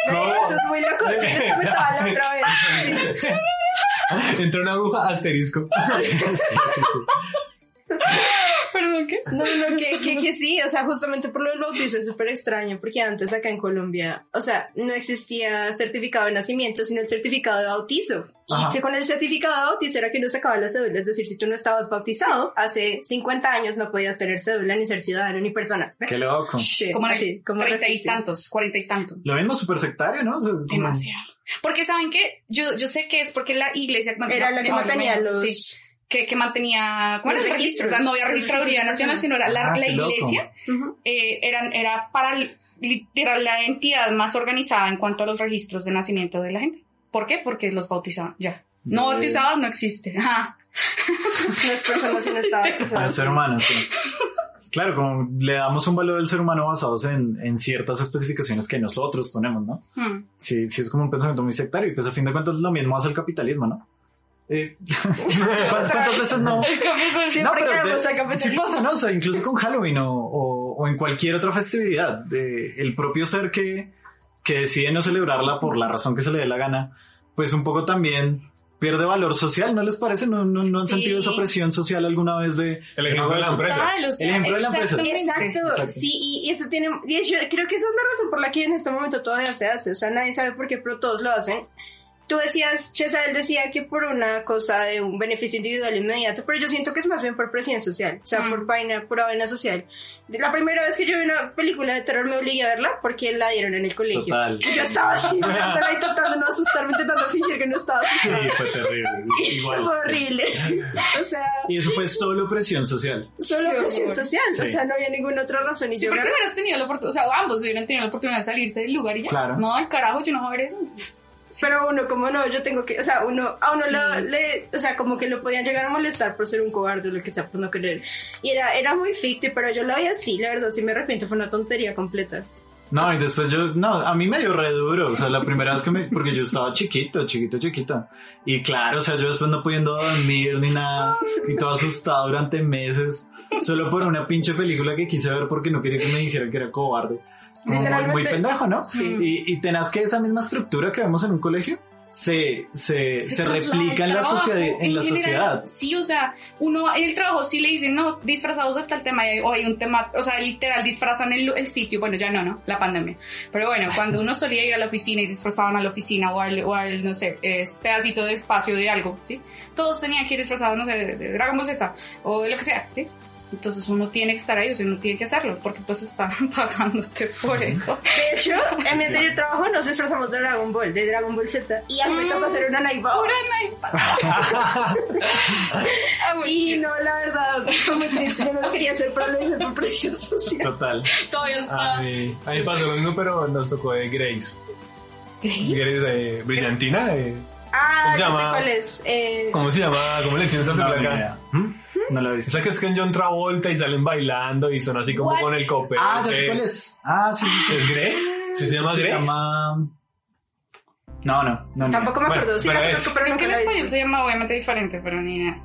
A: Eso es muy loco. Yo comentaba la otra vez.
D: Entró una aguja asterisco.
C: Sí, sí, sí.
B: Perdón, ¿qué?
A: No, no, que, que, que sí, o sea, justamente por lo del bautizo es súper extraño, porque antes acá en Colombia, o sea, no existía certificado de nacimiento, sino el certificado de bautizo. Y
C: Ajá.
A: que con el certificado de bautizo era que no sacaba la cédula, es decir, si tú no estabas bautizado, hace 50 años no podías tener cédula, ni ser ciudadano, ni persona.
C: Qué loco.
A: Sí,
B: Como
A: así,
B: y tantos, cuarenta y tantos.
C: Lo mismo súper sectario, ¿no? O sea, como-
B: Demasiado. Porque saben que yo, yo sé que es porque la iglesia bueno,
A: Era la que
B: no,
A: mantenía
B: no,
A: los...
B: sí, que, que mantenía ¿cómo
A: Los
B: era el registro?
A: registros.
B: O sea, no había registraduría nacional, sino era la,
C: Ah,
B: la iglesia. Eh, eran, era para literal la entidad más organizada en cuanto a los registros de nacimiento de la gente. ¿Por qué? Porque los bautizaban ya. No
C: Bien.
B: bautizados no existe. Ajá.
A: Las personas sin estado
C: Al ser humano, sí. Claro, como le damos un valor al ser humano basados en, en ciertas especificaciones que nosotros ponemos, ¿no?
B: Hmm.
C: Sí, sí es como un pensamiento muy sectario y pues a fin de cuentas lo mismo hace el capitalismo, ¿no? Eh, ¿cuántas, cuántas veces no?
A: Siempre
C: pero
A: quedamos
C: de-
A: al
C: sí pasa, ¿no? O sea, incluso con Halloween o, o- o en cualquier otra festividad, de- el propio ser que, que decide no celebrarla por la razón que se le dé la gana, pues un poco también pierde valor social, ¿no les parece? ¿No, no, no han
B: Sí.
C: sentido esa presión social alguna vez de...
D: El ejemplo de la empresa.
B: Total, o sea,
C: El ejemplo de la empresa.
A: Exacto,
C: Exacto.
A: sí, y, y eso tiene, y hecho, creo que esa es la razón por la que en este momento todavía se hace, o sea, nadie sabe por qué, pero todos lo hacen. Tú decías, Chesal decía que por una cosa de un beneficio individual inmediato, pero yo siento que es más bien por presión social, o sea,
B: Mm.
A: por vaina, pura vaina social. La primera vez que yo vi una película de terror me obligué a verla porque la dieron en el colegio.
C: Total.
A: Y yo estaba así, viéndola y tratando de no asustarme, intentando fingir que no estaba
C: Sí,
A: asustada.
C: fue terrible. Igual.
A: fue horrible. O sea,
C: Y eso fue solo presión social.
A: solo
B: Qué
A: presión social, o
C: Sí.
A: sea, no había ninguna otra razón. Y
B: Sí,
A: yo
B: porque hubieras tenido la oportunidad, o sea, ambos hubieran tenido la oportunidad de salirse del lugar y ya.
C: Claro.
B: No, al carajo, yo no voy a ver eso.
A: Pero uno, como no, yo tengo que, o sea, uno, a uno
B: Sí.
A: lo- le, o sea, como que lo podían llegar a molestar por ser un cobarde o lo que sea, por no querer. Y era, era muy ficti, pero yo lo vi así, la verdad, sí me arrepiento, fue una tontería completa.
C: No, y después yo, no, a mí me dio re duro, o sea, la primera vez que me, porque yo estaba chiquito, chiquito, chiquito. Y claro, o sea, yo después no pudiendo dormir ni nada, y todo asustado durante meses, solo por una pinche película que quise ver porque no quería que me dijeran que era cobarde. Como muy, muy pendejo, ¿no?
B: Sí.
C: Y, y tenaz que esa misma estructura que vemos en un colegio se, se, se,
B: traslada
C: replica en la sociedad. En la
B: general.
C: sociedad.
B: Sí, o sea, uno en el trabajo sí le dicen, no, disfrazados de tal tema, o hay un tema, o sea, literal, disfrazan el, el sitio, bueno, ya no, ¿no? La pandemia. Pero bueno, cuando uno solía ir a la oficina y disfrazaban a la oficina o al, o al no sé, es pedacito de espacio de algo, ¿sí? Todos tenían que ir disfrazados, no sé, de, de Dragon Ball Z o de lo que sea, ¿sí? Entonces uno tiene que estar ahí, o sea, uno tiene que hacerlo, porque entonces están pagándote por eso.
A: De hecho, en mi anterior trabajo nos disfrazamos de Dragon Ball, de Dragon Ball Z, y a mí me tocó hacer una
B: naipa. Ah, bueno,
A: Y no, la verdad, fue muy triste, yo no lo quería hacer, pero lo hice por presión social.
C: Total.
B: Todavía está.
D: A mí, a mí pasó lo mismo, pero nos tocó de Grace. Grace de Brillantina. eh,
A: Ah,
D: ¿Cómo se
A: ya sé
D: llama?
A: cuál es. Eh,
D: ¿Cómo se llama? ¿Cómo le esa
C: No,
D: película acá?
C: No lo he visto.
D: Esa que es con John Travolta y salen bailando y son así como
B: What?
D: con el copete.
C: Ah, ya sé cuál es. Ah, sí, sí, sí.
D: ¿Es Grace? ¿Sí se llama
C: Se
D: Grace?
C: llama... No, no,
A: Tampoco me
D: Bueno,
A: acuerdo. Sí,
D: pero
A: la
D: es-
A: conozco, pero
B: en
A: la he
B: español se llama obviamente diferente, pero ni idea.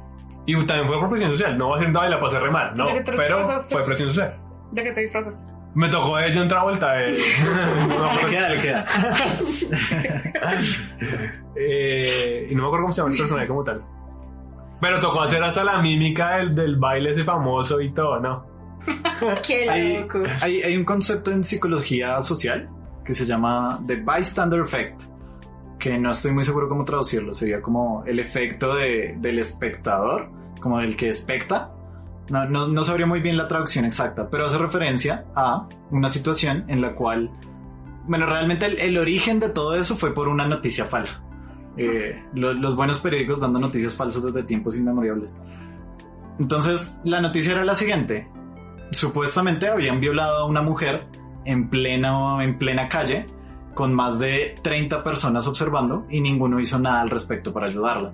D: Y también fue por presión social. No va a ser nada y la pasé re mal. No,
B: ¿De qué
D: pero fue presión social.
B: ¿De qué te disfrazas?
D: Me tocó de John Travolta. Eh. No,
C: Le queda, le queda.
D: eh, y no me acuerdo cómo se llama el personaje como tal. Pero tocó hacer hasta la mímica del, del baile ese famoso y todo, ¿no?
A: Qué
C: Hay,
A: loco.
C: hay, hay un concepto en psicología social que se llama The Bystander Effect, que no estoy muy seguro cómo traducirlo. Sería como el efecto de- del espectador, como del que especta. No, no, no sabría muy bien la traducción exacta, pero hace referencia a una situación en la cual, bueno, realmente el, el origen de todo eso fue por una noticia falsa. Eh, lo- los buenos periódicos dando noticias falsas desde tiempos inmemoriales. Entonces, la noticia era la siguiente supuestamente habían violado a una mujer en plena, en plena calle con más de 30 personas observando y ninguno hizo nada al respecto para ayudarla.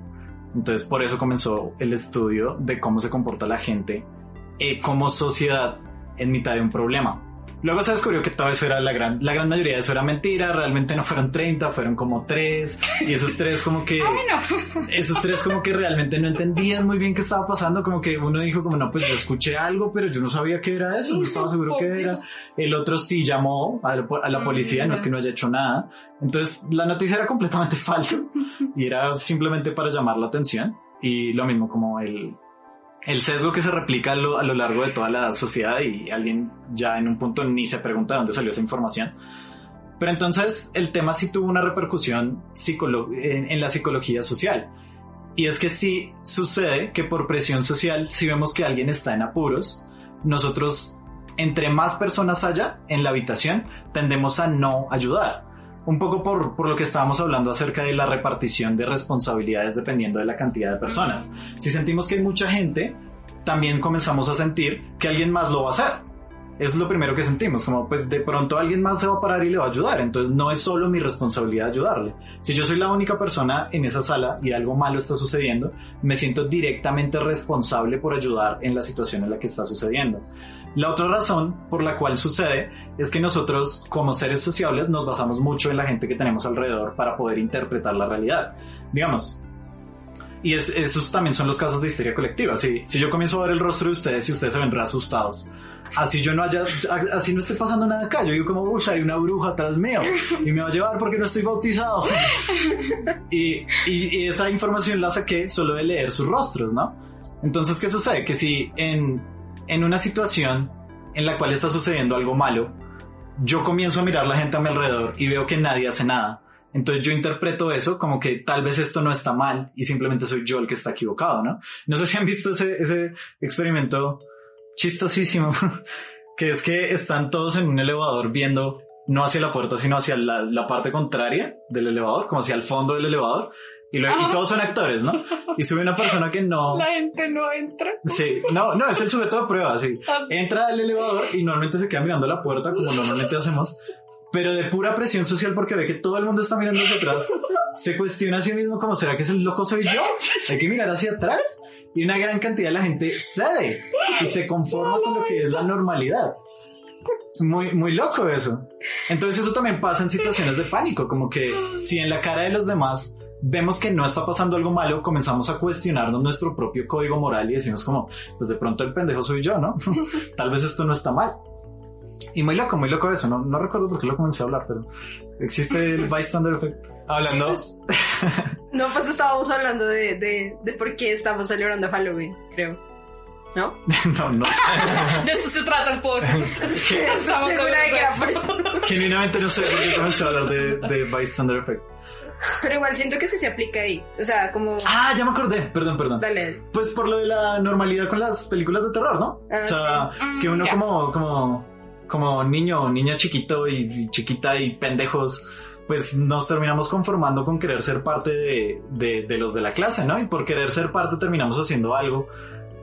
C: Entonces por eso comenzó el estudio de cómo se comporta la gente eh, como sociedad en mitad de un problema. Luego se descubrió que todo eso era la gran, la gran mayoría de eso era mentira, realmente no fueron 30, fueron como 3 y esos tres como que...
B: Ah, bueno.
C: esos tres como que realmente no entendían muy bien qué estaba pasando, como que uno dijo como no, pues yo escuché algo, pero yo no sabía qué era eso, no estaba seguro qué era. El otro sí llamó a la, a la policía, no es que no haya hecho nada. Entonces la noticia era completamente falsa y era simplemente para llamar la atención. Y lo mismo como el, el sesgo que se replica a lo, a lo largo de toda la sociedad y alguien ya en un punto ni se pregunta de dónde salió esa información. Pero entonces el tema sí tuvo una repercusión en, en la psicología social. Y es que sí sucede que por presión social, si vemos que alguien está en apuros, nosotros, entre más personas haya en la habitación, tendemos a no ayudar. Un poco por, por lo que estábamos hablando acerca de la repartición de responsabilidades dependiendo de la cantidad de personas. Si sentimos que hay mucha gente, también comenzamos a sentir que alguien más lo va a hacer. Eso es lo primero que sentimos, como pues de pronto alguien más se va a parar y le va a ayudar, entonces no es solo mi responsabilidad ayudarle. Si yo soy la única persona en esa sala y algo malo está sucediendo, me siento directamente responsable por ayudar en la situación en la que está sucediendo. La otra razón por la cual sucede es que nosotros como seres sociables nos basamos mucho en la gente que tenemos alrededor para poder interpretar la realidad. Digamos, y es- esos también son los casos de histeria colectiva. Si, si yo comienzo a ver el rostro de ustedes y ustedes se ven re asustados, así yo no haya, así no esté pasando nada acá. Yo digo como, uy, hay una bruja atrás mío y me va a llevar porque no estoy bautizado. y, y- y esa información la saqué solo de leer sus rostros, ¿no? Entonces, ¿qué sucede? Que si en, en una situación en la cual está sucediendo algo malo, yo comienzo a mirar la gente a mi alrededor y veo que nadie hace nada. Entonces yo interpreto eso como que tal vez esto no está mal y simplemente soy yo el que está equivocado, ¿no? No sé si han visto ese, ese experimento chistosísimo, que es que están todos en un elevador viendo no hacia la puerta, sino hacia la, la parte contraria del elevador, como hacia el fondo del elevador. Y, luego- y todos son actores, ¿no? Y sube una persona que no...
B: La gente no entra.
C: Sí, no, no, es el sujeto de prueba, sí.
B: Ah, sí.
C: Entra al elevador y normalmente se queda mirando la puerta como normalmente hacemos, pero de pura presión social porque ve que todo el mundo está mirando hacia atrás, se cuestiona a sí mismo como, ¿será que es el loco soy yo? Hay que mirar hacia atrás y una gran cantidad de la gente cede y se conforma con lo que es la normalidad. Muy, muy loco eso. Entonces eso también pasa en situaciones de pánico, como que si en la cara de los demás vemos que no está pasando algo malo, comenzamos a cuestionarnos nuestro propio código moral y decimos como, pues de pronto el pendejo soy yo, ¿no? Tal vez esto no está mal. Y muy loco, muy loco eso, no, no recuerdo por qué lo comencé a hablar, pero existe el bystander effect.
D: Hablando,
A: No, pues estábamos hablando de, de, de por qué estamos celebrando Halloween, creo. ¿No?
C: no, no sé.
B: De eso se trata el podcast.
A: Sí,
B: Estamos
A: segura de que.
C: Genuinamente no sé por qué comencé a hablar de, de bystander effect.
A: Pero igual siento que sí se aplica ahí. O sea, como...
C: Ah, ya me acordé, perdón, perdón.
A: Dale.
C: Pues por lo de la normalidad con las películas de terror, ¿no?
A: Ah,
C: o sea,
B: sí.
C: que uno
B: Mm,
C: como, como, como niño, niña chiquito y, y chiquita y pendejos, pues nos terminamos conformando con querer ser parte de, de, de los de la clase, ¿no? Y por querer ser parte terminamos haciendo algo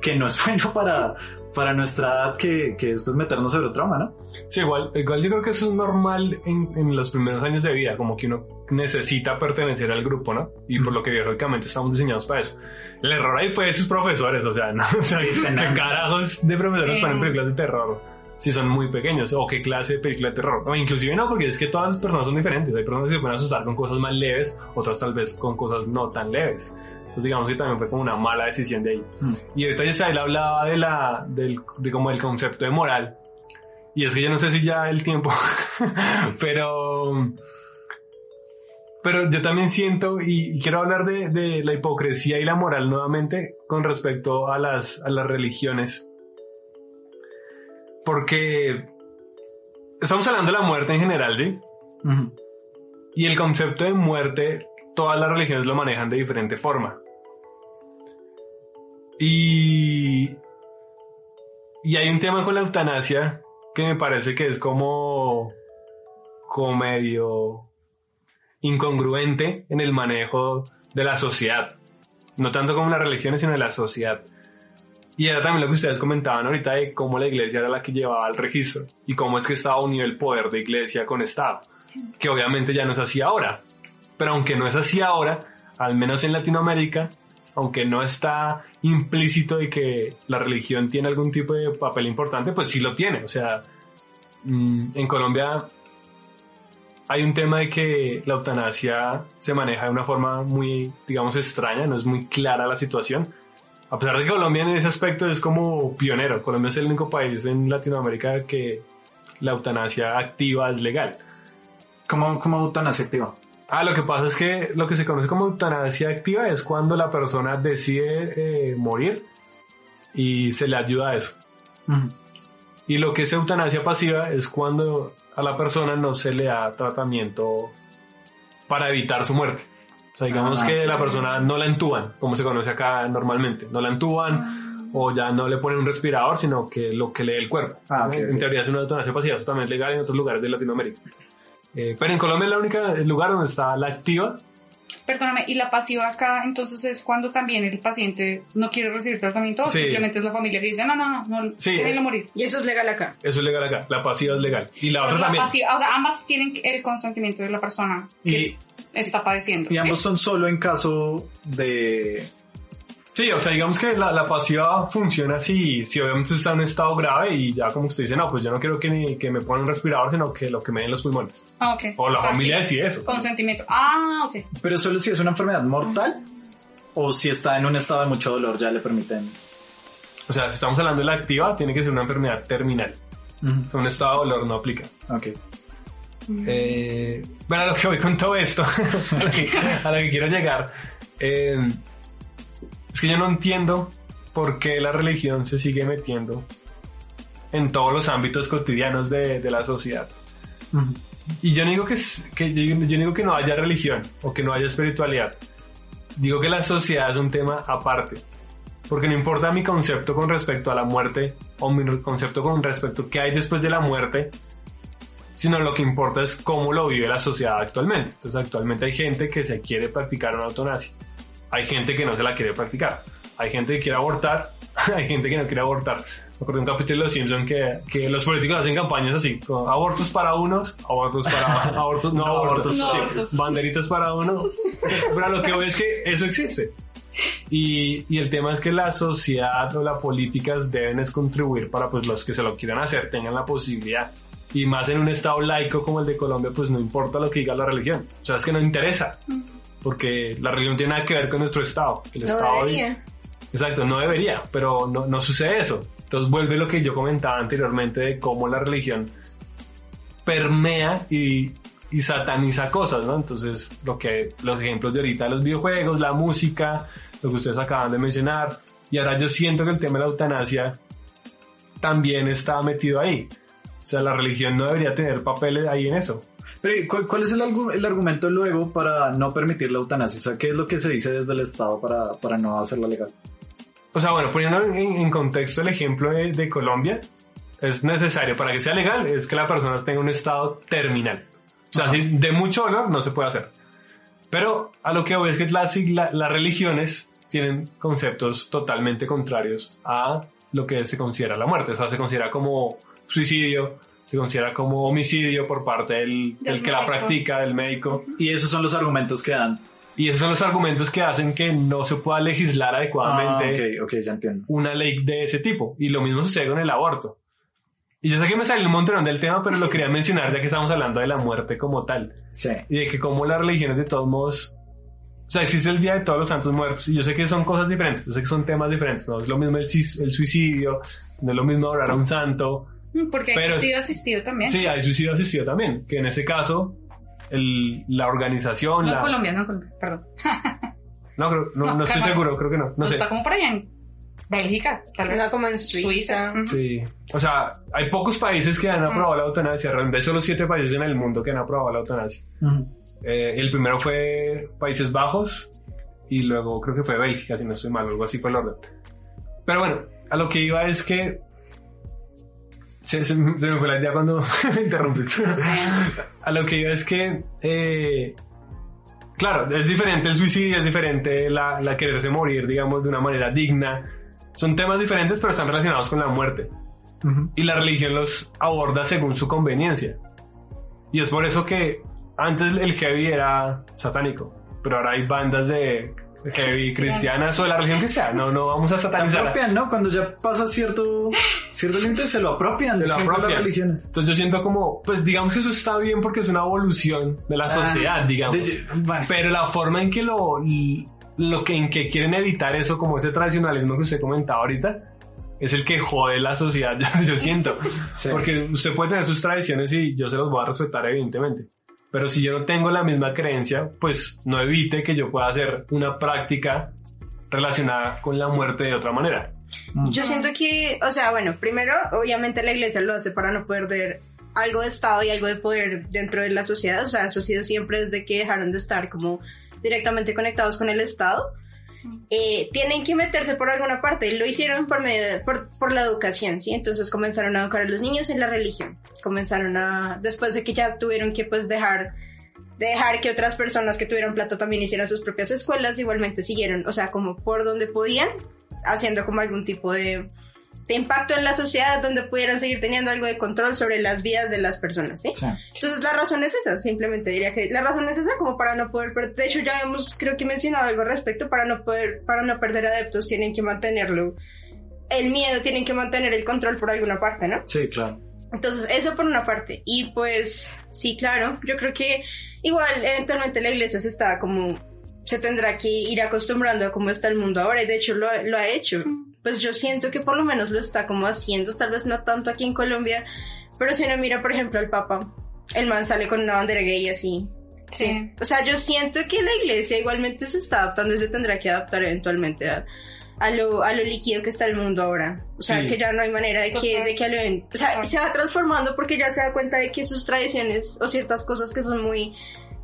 C: que no es bueno para, para nuestra edad, que, que es pues meternos sobre trauma, ¿no?
D: sí, igual, igual yo creo que eso es normal en, en los primeros años de vida, como que uno necesita pertenecer al grupo, ¿no? Y por lo que biológicamente estamos diseñados para eso. El error ahí fue de sus profesores, o sea, ¿no? O sea,
C: Sí,
D: ¿qué carajos de profesores
B: Sí.
D: ponen películas de terror? si son muy pequeños o qué clase de película de terror. O inclusive no, porque es que todas las personas son diferentes. Hay personas que se pueden asustar con cosas más leves, otras tal vez con cosas no tan leves. Entonces digamos que también fue como una mala decisión de ahí.
C: Mm.
D: Y ahorita Yasael hablaba de la, del, de como el concepto de moral. Y es que yo no sé si ya el tiempo, pero, pero yo también siento y, quiero hablar de, de la hipocresía y la moral nuevamente con respecto a las, a las religiones. Porque estamos hablando de la muerte en general, ¿sí? Y el concepto de muerte, todas las religiones lo manejan de diferente forma. Y, y hay un tema con la eutanasia que me parece que es como, medio incongruente en el manejo de la sociedad. No tanto como las religiones, sino de la sociedad. Y era también lo que ustedes comentaban ahorita de cómo la iglesia era la que llevaba el registro y cómo es que estaba unido el poder de iglesia con Estado, que obviamente ya no es así ahora. Pero aunque no es así ahora, al menos en Latinoamérica, aunque no está implícito de que la religión tiene algún tipo de papel importante, pues sí lo tiene. O sea, mm, en Colombia hay un tema de que la eutanasia se maneja de una forma muy, digamos, extraña, no es muy clara la situación. A pesar de que Colombia en ese aspecto es como pionero, Colombia es el único país en Latinoamérica que la eutanasia activa es legal.
C: ¿Cómo, cómo eutanasia activa?
D: Ah, lo que pasa es que lo que se conoce como eutanasia activa es cuando la persona decide eh, morir y se le ayuda a eso. Y lo que es eutanasia pasiva es cuando a la persona no se le da tratamiento para evitar su muerte. O sea, digamos
C: Ah.
D: que la persona no la entuban, como se conoce acá normalmente. No la entuban o ya no le ponen un respirador, sino que lo que lee el cuerpo.
C: Ah,
D: En teoría es una eutanasia pasiva, eso también es legal en otros lugares de Latinoamérica. Eh, pero en Colombia es la única el lugar donde está la activa.
B: Perdóname, ¿y la pasiva acá entonces es cuando también el paciente no quiere recibir tratamiento o
D: Sí.
B: simplemente es la familia que dice, no, no, no, no,
D: Sí.
B: déjenlo morir?
A: Y eso es legal acá.
D: Eso es legal acá. La pasiva es legal. Y la otra
B: La
D: también.
B: pasiva- o sea, ambas tienen el consentimiento de la persona que
C: Y,
B: está padeciendo.
C: y ambos
B: ¿sí?
C: son solo en caso de...
D: Sí, o sea, digamos que la, la pasiva funciona si, si obviamente está en un estado grave y ya como usted dice, no, pues yo no quiero que, ni, que me pongan un respirador, sino que lo que me den los pulmones.
B: Ah, ok.
D: O la
B: Ah,
D: familia decide eso.
B: Consentimiento. Ah, ok.
C: Pero solo si es una enfermedad mortal o si está en un estado de mucho dolor ya le permiten...
D: O sea, si estamos hablando de la activa, tiene que ser una enfermedad terminal.
C: Ujú.
D: Un estado de dolor no aplica.
C: Ok.
D: Eh, bueno, a lo que voy con todo esto, a, lo que, a lo que quiero llegar, eh, es que yo no entiendo por qué la religión se sigue metiendo en todos los ámbitos cotidianos de, de la sociedad. Y yo no digo que, es- que yo, yo no digo que no haya religión o que no haya espiritualidad. Digo que la sociedad es un tema aparte. Porque no importa mi concepto con respecto a la muerte o mi concepto con respecto a qué hay después de la muerte, sino lo que importa es cómo lo vive la sociedad actualmente. Entonces actualmente hay gente que se quiere practicar una eutanasia. Hay gente que no se la quiere practicar. Hay gente que quiere abortar. hay gente que no quiere abortar. Me acuerdo de un capítulo de Los Simpson que, que los políticos hacen campañas así, como abortos para unos, abortos para abortos, no,
C: No
D: abortos,
B: no
D: sí,
B: abortos.
D: banderitas para uno. Pero lo que voy es que eso existe. Y, y el tema es que la sociedad o las políticas deben es contribuir para pues los que se lo quieran hacer tengan la posibilidad. Y más en un estado laico como el de Colombia, pues no importa lo que diga la religión. O sea, es que no interesa. Porque la religión tiene nada que ver con nuestro estado. El
A: No
D: estado
A: debería.
D: Exacto, no debería, pero no, no sucede eso. Entonces vuelve lo que yo comentaba anteriormente de cómo la religión permea y, y sataniza cosas, ¿no? Entonces, lo que, los ejemplos de ahorita, los videojuegos, la música, lo que ustedes acaban de mencionar, y ahora yo siento que el tema de la eutanasia también está metido ahí. O sea, la religión no debería tener papeles ahí en eso.
C: Pero ¿y ¿cuál, cuál es el, el argumento luego para no permitir la eutanasia? O sea, ¿qué es lo que se dice desde el Estado para, para no hacerla legal?
D: O sea, bueno, poniendo en, en contexto el ejemplo de, de Colombia, es necesario para que sea legal es que la persona tenga un estado terminal. O sea, si de mucho dolor no se puede hacer. Pero a lo que voy es que las, la- las religiones tienen conceptos totalmente contrarios a lo que se considera la muerte. O sea, se considera como suicidio, se considera como homicidio por parte del,
B: Del
D: del que la practica, del médico.
C: Y esos son los argumentos que dan.
D: Y esos son los argumentos que hacen que no se pueda legislar adecuadamente
C: Ah, ok, ok, ya entiendo.
D: una ley de ese tipo. Y lo mismo sucede con el aborto. Y yo sé que me salió un montón del tema, pero lo quería mencionar ya que estamos hablando de la muerte como tal.
C: Sí.
D: Y de que como las religiones de todos modos... O sea, existe el Día de Todos los Santos Muertos. Y yo sé que son cosas diferentes. Yo sé que son temas diferentes. No es lo mismo el, el suicidio. No es lo mismo orar a un santo.
B: Mm, Porque
D: Pero-
B: hay sido asistido también.
D: Sí, hay suicidio asistido también. Que en ese caso, el- la organización...
B: No
D: la,
B: Colombia, no Colombia, perdón.
D: No, creo- no,
B: No,
D: no estoy seguro. Creo que no. No sé.
B: Está como por allá en Bélgica, tal vez.
A: Como en Suiza.
B: Ujú.
D: Sí. O sea, hay pocos países que han aprobado la eutanasia. Realmente solo siete países en el mundo que han aprobado la eutanasia. Eh, el primero fue Países Bajos y luego creo que fue Bélgica, si no estoy mal, algo así fue el orden. Pero bueno, a lo que iba es que... Se, se- se me fue la idea cuando me interrumpiste. a lo que iba es que... eh, claro, es diferente el suicidio, es diferente la, la quererse morir, digamos, de una manera digna. Son temas diferentes, pero están relacionados con la muerte
C: Ujú.
D: y la religión los aborda según su conveniencia. Y es por eso que antes el heavy era satánico, pero ahora hay bandas de heavy cristianas o de la religión que sea. No, no vamos a
C: Se
D: satanizar.
C: apropian, ¿no? Cuando ya pasa cierto, cierto límite, se lo apropian.
D: Se lo apropian.
C: las religiones.
D: Entonces yo siento como, pues digamos que eso está bien porque es una evolución de la sociedad,
C: Ah,
D: digamos.
C: de- bueno.
D: Pero la forma en que lo, lo que, en que quieren evitar eso, como ese tradicionalismo que usted comentaba ahorita, es el que jode la sociedad, yo, yo siento.
C: Sí.
D: Porque usted puede tener sus tradiciones y yo se los voy a respetar, evidentemente. Pero si yo no tengo la misma creencia, pues no evite que yo pueda hacer una práctica relacionada con la muerte de otra manera.
A: Yo siento que, o sea, bueno, primero, obviamente la iglesia lo hace para no perder algo de Estado y algo de poder dentro de la sociedad. O sea, eso ha sido siempre desde que dejaron de estar como directamente conectados con el Estado. Eh, tienen que meterse por alguna parte. Lo hicieron por, medio por, la educación, ¿sí? Entonces comenzaron a educar a los niños en la religión. Comenzaron a, después de que ya tuvieron que pues dejar dejar que otras personas que tuvieran plata también hicieran sus propias escuelas, igualmente siguieron, o sea, como por donde podían, haciendo como algún tipo de impacto en la sociedad donde pudieran seguir teniendo algo de control sobre las vidas de las personas, ¿sí?
C: Sí.
A: Entonces la razón es esa, simplemente diría que la razón es esa como para no poder, de hecho ya hemos creo que mencionado algo al respecto, para no poder, para no perder adeptos tienen que mantenerlo, el miedo tienen que mantener el control por alguna parte, ¿no?
C: Sí, claro.
A: Entonces, eso por una parte. Y pues, sí, claro, yo creo que igual eventualmente la iglesia se está como, se tendrá que ir acostumbrando a cómo está el mundo ahora y de hecho lo, ha- lo ha hecho. Pues yo siento que por lo menos lo está como haciendo, tal vez no tanto aquí en Colombia, pero si uno mira, por ejemplo, al Papa, el man sale con una bandera gay así.
B: Sí.
A: O sea, yo siento que la iglesia igualmente se está adaptando y se tendrá que adaptar eventualmente a, a lo, a lo líquido que está el mundo ahora. O sea,
D: Sí.
A: que ya no hay manera de que, de que lo O sea, se va transformando porque ya se da cuenta de que sus tradiciones o ciertas cosas que son muy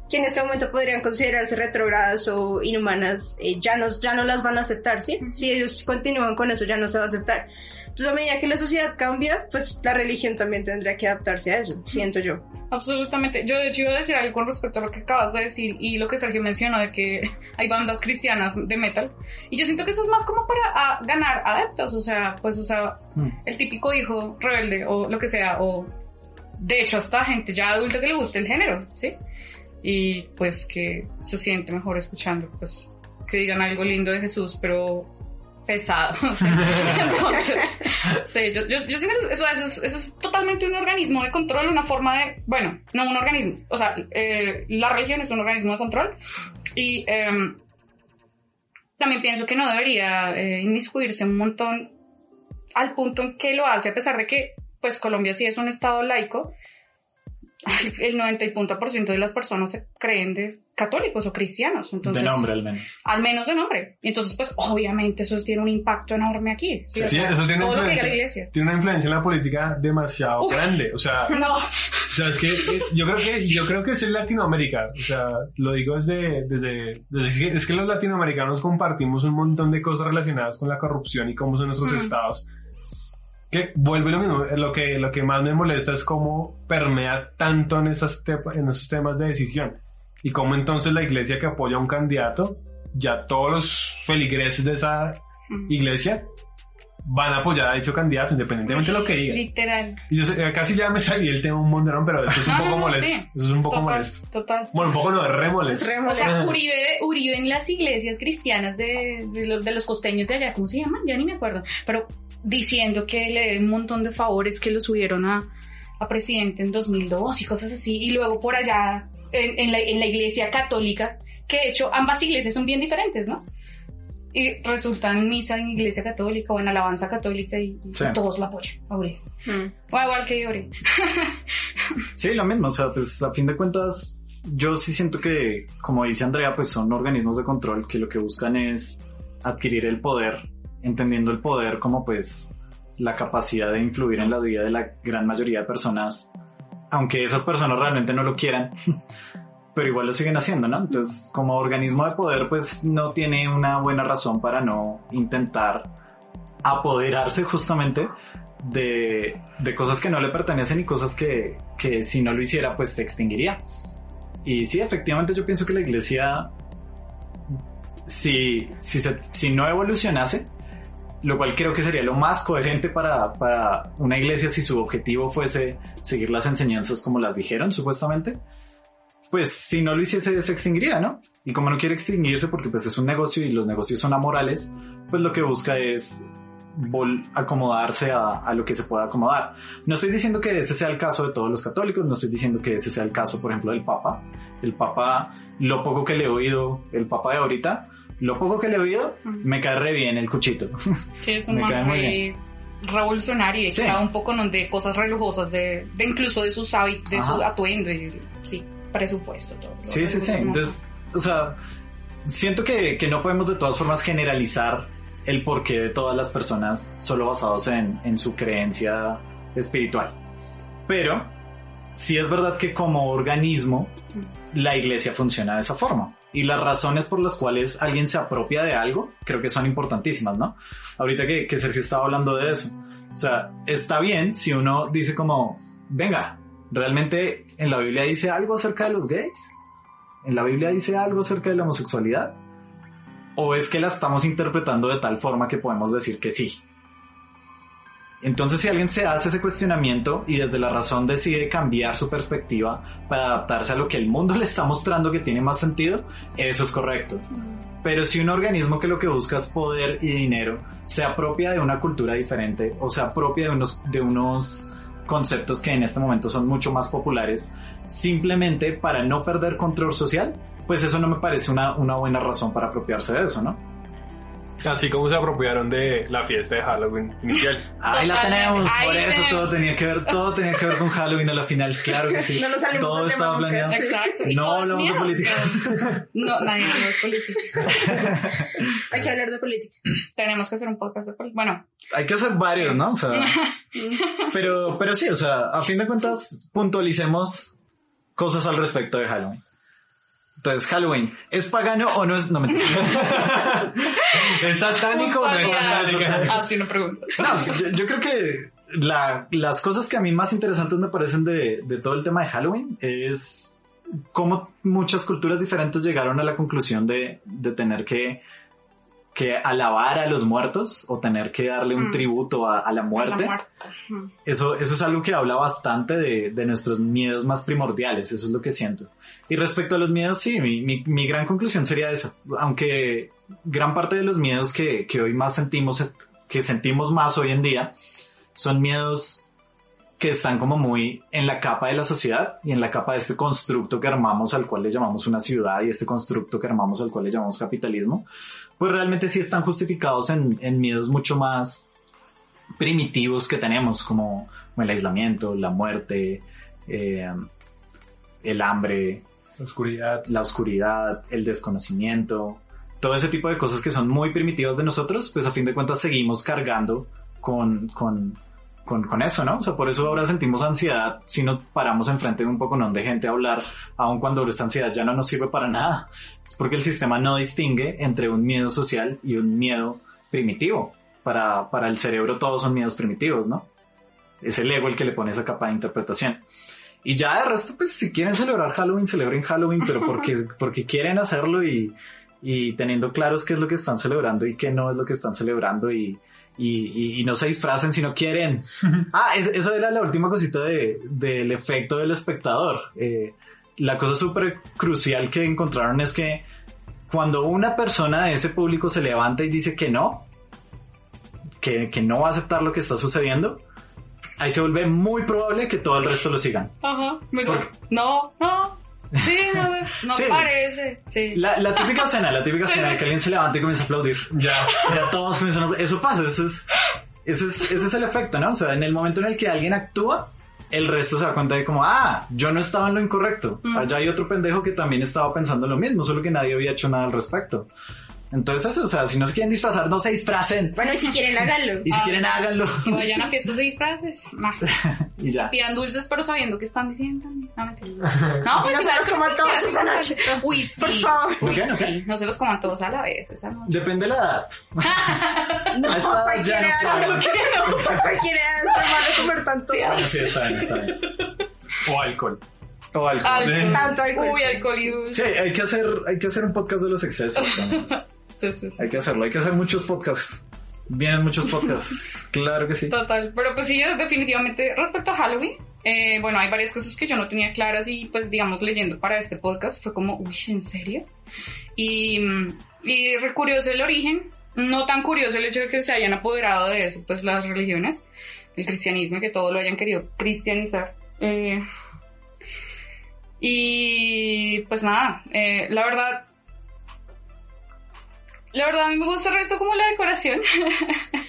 A: que en este momento podrían considerarse retrógradas o inhumanas, eh, ya, no, ya no las van a aceptar, ¿sí? Si ellos continúan con eso, ya no se va a aceptar. Entonces, a medida que la sociedad cambia, pues la religión también tendrá que adaptarse a eso, siento yo.
B: Absolutamente. Yo de hecho iba a decir algo con respecto a lo que acabas de decir y lo que Sergio mencionó de que hay bandas cristianas de metal. Y yo siento que eso es más como para ah, ganar adeptos, o sea, pues, o sea,
C: Mm.
B: el típico hijo rebelde o lo que sea, o de hecho hasta gente ya adulta que le guste el género, ¿sí? Y pues que se siente mejor escuchando, pues que digan algo lindo de Jesús, pero pesado. o sea, entonces, sí, yo, yo, yo siento que eso, eso, es, eso es totalmente un organismo de control, una forma de, bueno, no un organismo, o sea, eh, la religión es un organismo de control y em, también pienso que no debería eh, inmiscuirse un montón al punto en que lo hace, a pesar de que, pues, Colombia sí es un estado laico, el 90 y punto por ciento de las personas se creen de católicos o cristianos, entonces...
C: de nombre al menos.
B: Al menos de nombre. Y entonces, pues, obviamente eso tiene un impacto enorme aquí.
D: Sí, eso tiene
B: todo lo que la iglesia.
D: Tiene una influencia en la política demasiado
B: Uf.
D: grande. O sea,
B: No,
D: O sea, es que eh, yo creo que yo creo que es en Latinoamérica. O sea, lo digo desde, desde, es que los latinoamericanos compartimos un montón de cosas relacionadas con la corrupción y cómo son nuestros
B: Mm.
D: estados. Que vuelve lo mismo. Lo que, lo que más me molesta es cómo permea tanto en, esas en esos temas de decisión. Y cómo entonces la iglesia que apoya a un candidato, ya todos los feligreses de esa iglesia van a apoyar a dicho candidato, independientemente de lo que diga.
B: literal.
D: Y yo sé, eh, casi ya me salí el tema un monderón, pero eso es un
B: No,
D: poco
B: no,
D: molesto.
B: sí.
D: Eso es un poco
B: Total,
D: molesto.
B: total.
D: Bueno, un poco no, es re
A: Es
D: molesto.
A: re
B: O sea,
A: molesto.
B: Uribe, Uribe en las iglesias cristianas de, de, los, de los costeños de allá, ¿cómo se llaman? Ya ni me acuerdo. Pero diciendo que le debe un montón de favores que lo subieron a, a presidente en 2002 y cosas así, y luego por allá en, en, la, en la iglesia católica, que de hecho ambas iglesias son bien diferentes, ¿no? Y resultan en misa en iglesia católica o en alabanza católica y, y
C: Sí.
B: todos lo apoyan. a Uribe.
A: Mm.
B: O igual que Uribe.
C: Sí, lo mismo, o sea, pues a fin de cuentas, yo sí siento que, como dice Andrea, pues son organismos de control que lo que buscan es adquirir el poder, entendiendo el poder como pues la capacidad de influir en la vida de la gran mayoría de personas, aunque esas personas realmente no lo quieran, pero igual lo siguen haciendo, ¿no? Entonces, como organismo de poder, pues no tiene una buena razón para no intentar apoderarse justamente de, de cosas que no le pertenecen y cosas que, que si no lo hiciera, pues se extinguiría. Y sí, efectivamente yo pienso que la iglesia, si, si, si no evolucionase, lo cual creo que sería lo más coherente para, para una iglesia si su objetivo fuese seguir las enseñanzas como las dijeron supuestamente, pues si no lo hiciese se extinguiría, ¿no? Y como no quiere extinguirse porque pues es un negocio y los negocios son amorales, pues lo que busca es acomodarse a, a lo que se pueda acomodar. No estoy diciendo que ese sea el caso de todos los católicos, no estoy diciendo que ese sea el caso, por ejemplo, del Papa. El Papa, lo poco que le he oído, el Papa de ahorita, lo poco que le he oído, me cae re bien el cuchito.
B: Sí, es un
C: Me cae
B: man
C: muy
B: re revolucionario y
C: Sí.
B: un poco de cosas relujosas, de, de incluso de sus hábitos, de su atuendo y sí, presupuesto, todo.
C: Sí, sí, sí. Entonces, o sea, siento que, que no podemos de todas formas generalizar el porqué de todas las personas solo basados en, en su creencia espiritual. Pero sí es verdad que como organismo la iglesia funciona de esa forma. Y las razones por las cuales alguien se apropia de algo creo que son importantísimas, ¿no? Ahorita que, que Sergio estaba hablando de eso. O sea, está bien si uno dice como, venga, ¿realmente en la Biblia dice algo acerca de los gays? ¿En la Biblia dice algo acerca de la homosexualidad? ¿O es que la estamos interpretando de tal forma que podemos decir que sí? Entonces, si alguien se hace ese cuestionamiento y desde la razón decide cambiar su perspectiva para adaptarse a lo que el mundo le está mostrando que tiene más sentido, eso es correcto. Pero si un organismo que lo que busca es poder y dinero se apropia de una cultura diferente o se apropia de unos, de unos conceptos que en este momento son mucho más populares, simplemente para no perder control social, pues eso no me parece una, una buena razón para apropiarse de eso, ¿no?
D: Así como se apropiaron de la fiesta de Halloween inicial.
C: Ahí la tenemos,
B: Ahí
C: por eso
B: tenemos.
C: todo tenía que ver, todo tenía que ver con Halloween a la final, claro que sí.
A: No nos salimos
C: todo estaba
A: nunca,
C: planeado.
B: Exacto. y
C: No hablamos de política.
B: No, nadie habla de política.
A: Hay que hablar de política.
B: Tenemos que hacer un podcast de política. Bueno,
C: Hay que hacer varios, ¿no? O sea, pero, pero sí, o sea, a fin de cuentas, puntualicemos cosas al respecto de Halloween. Entonces, Halloween, ¿es pagano o no es? No, mentira. ¿Es satánico o no es satánico?
B: Así una pregunta.
C: No, yo, yo creo que la- las cosas que a mí más interesantes me parecen de, de todo el tema de Halloween es cómo muchas culturas diferentes llegaron a la conclusión de, de tener que, que alabar a los muertos o tener que darle un
B: Mm.
C: tributo a, a la muerte.
B: La muerte.
C: Eso, eso es algo que habla bastante de, de nuestros miedos más primordiales, eso es lo que siento. Y respecto a los miedos, sí, mi, mi, mi gran conclusión sería esa. Aunque gran parte de los miedos que, que hoy más sentimos, que sentimos más hoy en día, son miedos que están como muy en la capa de la sociedad y en la capa de este constructo que armamos al cual le llamamos una ciudad y este constructo que armamos al cual le llamamos capitalismo, pues realmente sí están justificados en, en miedos mucho más primitivos que tenemos, como, como el aislamiento, la muerte, eh, el hambre,
D: Oscuridad.
C: la oscuridad, el desconocimiento, todo ese tipo de cosas que son muy primitivas de nosotros, pues a fin de cuentas seguimos cargando con, con, con, con eso, ¿no? O sea, por eso ahora sentimos ansiedad si nos paramos enfrente de un poco de gente a hablar, aun cuando esta ansiedad ya no nos sirve para nada. Es porque el sistema no distingue entre un miedo social y un miedo primitivo. Para, para el cerebro todos son miedos primitivos, ¿no? Es el ego el que le pone esa capa de interpretación. Y ya de resto, pues si quieren celebrar Halloween, celebren Halloween, pero porque, porque quieren hacerlo y, y teniendo claros qué es lo que están celebrando y qué no es lo que están celebrando y, y, y- y no se disfracen si no quieren. ah, es- eso era la última cosita de, del efecto del espectador. Eh, la cosa súper crucial que encontraron es que cuando una persona de ese público se levanta y dice que no, que, que no va a aceptar lo que está sucediendo, ahí se vuelve muy probable que todo el resto lo sigan.
B: Ajá. Me
C: ¿Por
B: dijo, no, no. Sí, no, no
C: Sí.
B: parece. Sí.
C: La, la típica escena, la típica escena de que alguien se levanta y comienza a aplaudir.
D: Ya.
C: Ya todos comienzan a Eso pasa, eso es, ese es, ese es el efecto, ¿no? O sea, en el momento en el que alguien actúa, el resto se da cuenta de como, ah, yo no estaba en lo incorrecto.
B: Mm.
C: Allá hay otro pendejo que también estaba pensando lo mismo, solo que nadie había hecho nada al respecto. Entonces o sea, si no se quieren disfrazar, no se disfracen.
A: Bueno, y si quieren, háganlo.
C: Y si
B: Ah,
C: quieren, háganlo.
B: Y vayan a fiestas de disfraces. Nah.
C: y ya.
B: Pidan dulces, pero sabiendo que están diciendo. No, mentira. No, pues
A: no se los coman todos esa noche.
B: Uy, sí.
A: Por favor.
B: Uy,
C: ¿Ok? ¿Ok?
B: sí. No se los coman todos a la vez esa noche.
C: Depende de la edad.
A: No,
C: A esta edad ya no
A: no,
C: puedo.
A: cualquiera se va a comer tanto.
C: Sí, está bien, está bien.
D: O alcohol.
C: O alcohol.
B: Alcohol.
A: Tanto alcohol.
B: Uy, alcohol y dulce.
C: Sí, hay que hacer, hay que hacer un podcast de los excesos también.
B: Sí, sí, sí.
C: Hay que hacerlo, hay que hacer muchos podcasts. Vienen muchos podcasts. Claro que sí.
B: Total, pero pues sí, definitivamente respecto a Halloween, eh, bueno, hay varias cosas que yo no tenía claras y pues digamos leyendo para este podcast fue como, uy, ¿en serio? Y, mm, y re curioso el origen, no tan curioso el hecho de que se hayan apoderado de eso, pues las religiones, el cristianismo, que todo lo hayan querido cristianizar. Eh, y pues nada, eh, la verdad... La verdad a mí me gusta el resto como la decoración.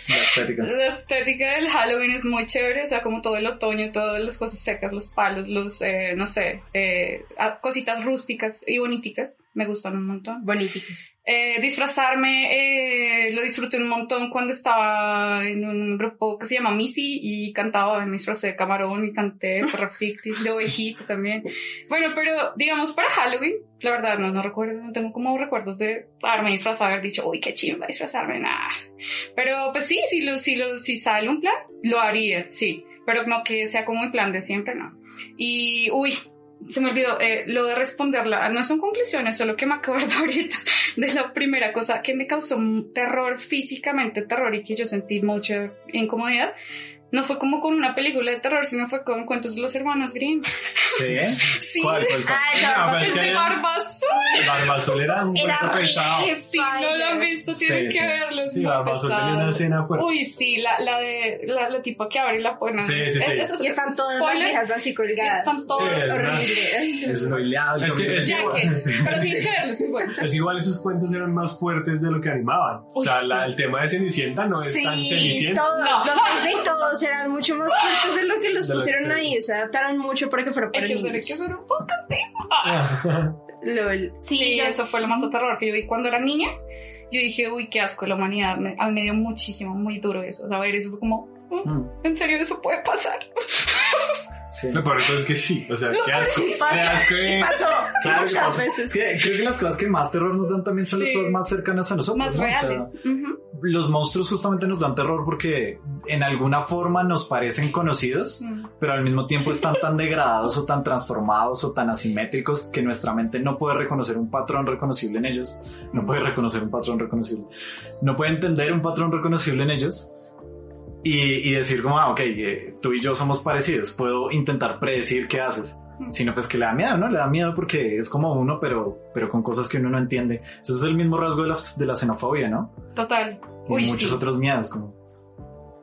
C: La estética.
B: La estética del Halloween es muy chévere, o sea, como todo el otoño, todas las cosas secas, los palos, los, eh, no sé, eh, cositas rústicas y boniticas, me gustan un montón.
A: Boniticos.
B: Eh, disfrazarme, eh, lo disfruté un montón cuando estaba en un grupo que se llama Missy y cantaba, me disfracé de camarón y canté Terra Fictis, de ovejito también. Bueno, pero digamos para Halloween, la verdad no, no recuerdo, no tengo como recuerdos de haberme disfrazado, haber dicho, uy, qué chimba disfrazarme, nada. Pero pues sí, si, lo, si, lo, si sale un plan, lo haría, sí. Pero no que sea como mi plan de siempre, no. Y, uy, se me olvidó, eh, lo de responderla, no son conclusiones, solo que me acuerdo ahorita de la primera cosa que me causó un terror, físicamente terror y que yo sentí mucha incomodidad. No fue como con una película de terror, sino fue con cuentos de los hermanos Grimm.
C: Sí.
B: Sí.
C: ¿Cuál, cuál, cuál?
A: Ay,
D: No,
A: no,
D: pero es
B: El
D: que
B: de
D: era-
B: Barbazul.
D: Barbazul era un
A: Era
D: cuento pesado.
B: Si no lo han visto,
C: Sí,
B: tienen
C: sí.
B: que verlo. es
D: Sí,
B: muy
D: Barbazul tenía una escena fuerte.
B: Uy, sí, la, la de la, la tipo que abre la pone.
D: Sí, sí, sí.
A: Y están todas las
B: Spoiler.
A: viejas así colgadas.
B: Están todas.
D: Sí, es
A: Horrible.
C: Es broileado. el
D: Es que- es
B: Ya que, pero tienes que verlo, es muy bueno.
D: Es igual esos cuentos eran más fuertes de lo que animaban. o
B: Uy,
D: sea,
B: sí.
D: la- el tema de Cenicienta no es tan
A: Sí,
D: Cenicienta.
A: todos,
B: No.
A: los Disney todos eran mucho más fuertes de lo que los
D: De lo
A: pusieron
D: que-
A: ahí, se adaptaron mucho para que fuera
B: Hay
A: para
B: que hay
A: niños.
B: que hacer un podcast de eso.
A: LOL. Sí,
B: Sí,
A: yo-
B: eso fue lo más aterrador que yo vi cuando era niña. Yo dije, uy, qué asco la humanidad. Me, a mí me dio muchísimo, muy duro eso. O sea, ver eso fue como, "Mm,
C: Mm,
B: ¿en serio eso puede pasar?
C: sí.
D: Lo peor es que sí. O sea, qué asco.
A: Y
D: Qué
A: pasa,
D: asco.
A: y
D: eh.
A: pasó
C: Claro que
A: muchas veces.
C: Es que creo que las cosas que más terror nos dan también son las
B: Sí.
C: cosas más cercanas a nosotros.
B: Más
C: ¿no? O sea,
B: reales. Ujú.
C: los monstruos justamente nos dan terror porque en alguna forma nos parecen conocidos,
B: Mm.
C: pero al mismo tiempo están tan degradados o tan transformados o tan asimétricos que nuestra mente no puede reconocer un patrón reconocible en ellos, no puede reconocer un patrón reconocible, no puede entender un patrón reconocible en ellos y, y decir como, ah, ok, eh, tú y yo somos parecidos, puedo intentar predecir qué haces. Sino pues que le da miedo, ¿no? Le da miedo porque es como uno, pero, pero con cosas que uno no entiende. Ese es el mismo rasgo de la, de la xenofobia, ¿no?
B: Total.
C: y
B: Uy,
C: muchos
B: sí.
C: otros miedos como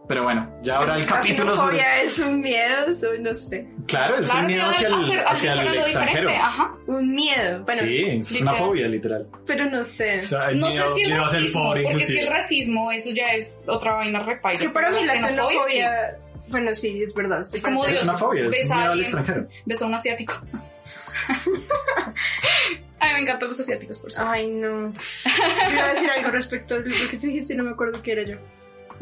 C: pero bueno ya ahora el capítulo sobre
A: es un miedo, eso no sé.
C: claro es
B: Claro,
C: el miedo hacia el,
B: hacer-
C: hacia
B: hacer
C: el
B: algo
C: extranjero
B: Ajá.
A: Un miedo. Bueno,
C: sí es una fobia literal
A: pero no sé.
D: O sea, hay
B: No
D: miedo-
B: sé si el racismo,
D: pobre,
B: porque es que el racismo, eso ya es otra vaina repaida.
A: Es que para mí la
B: xenofobia, sí.
A: bueno, sí, es verdad. estoy
B: Es como
C: es
B: Dios,
C: una fobia
B: ves
C: es
B: a
C: un miedo al extranjero
B: Ves a un asiático. A mí me encantan los asiáticos, por supuesto.
A: Ay, no. Yo iba a decir algo respecto a lo que tú dijiste, no me acuerdo qué era yo.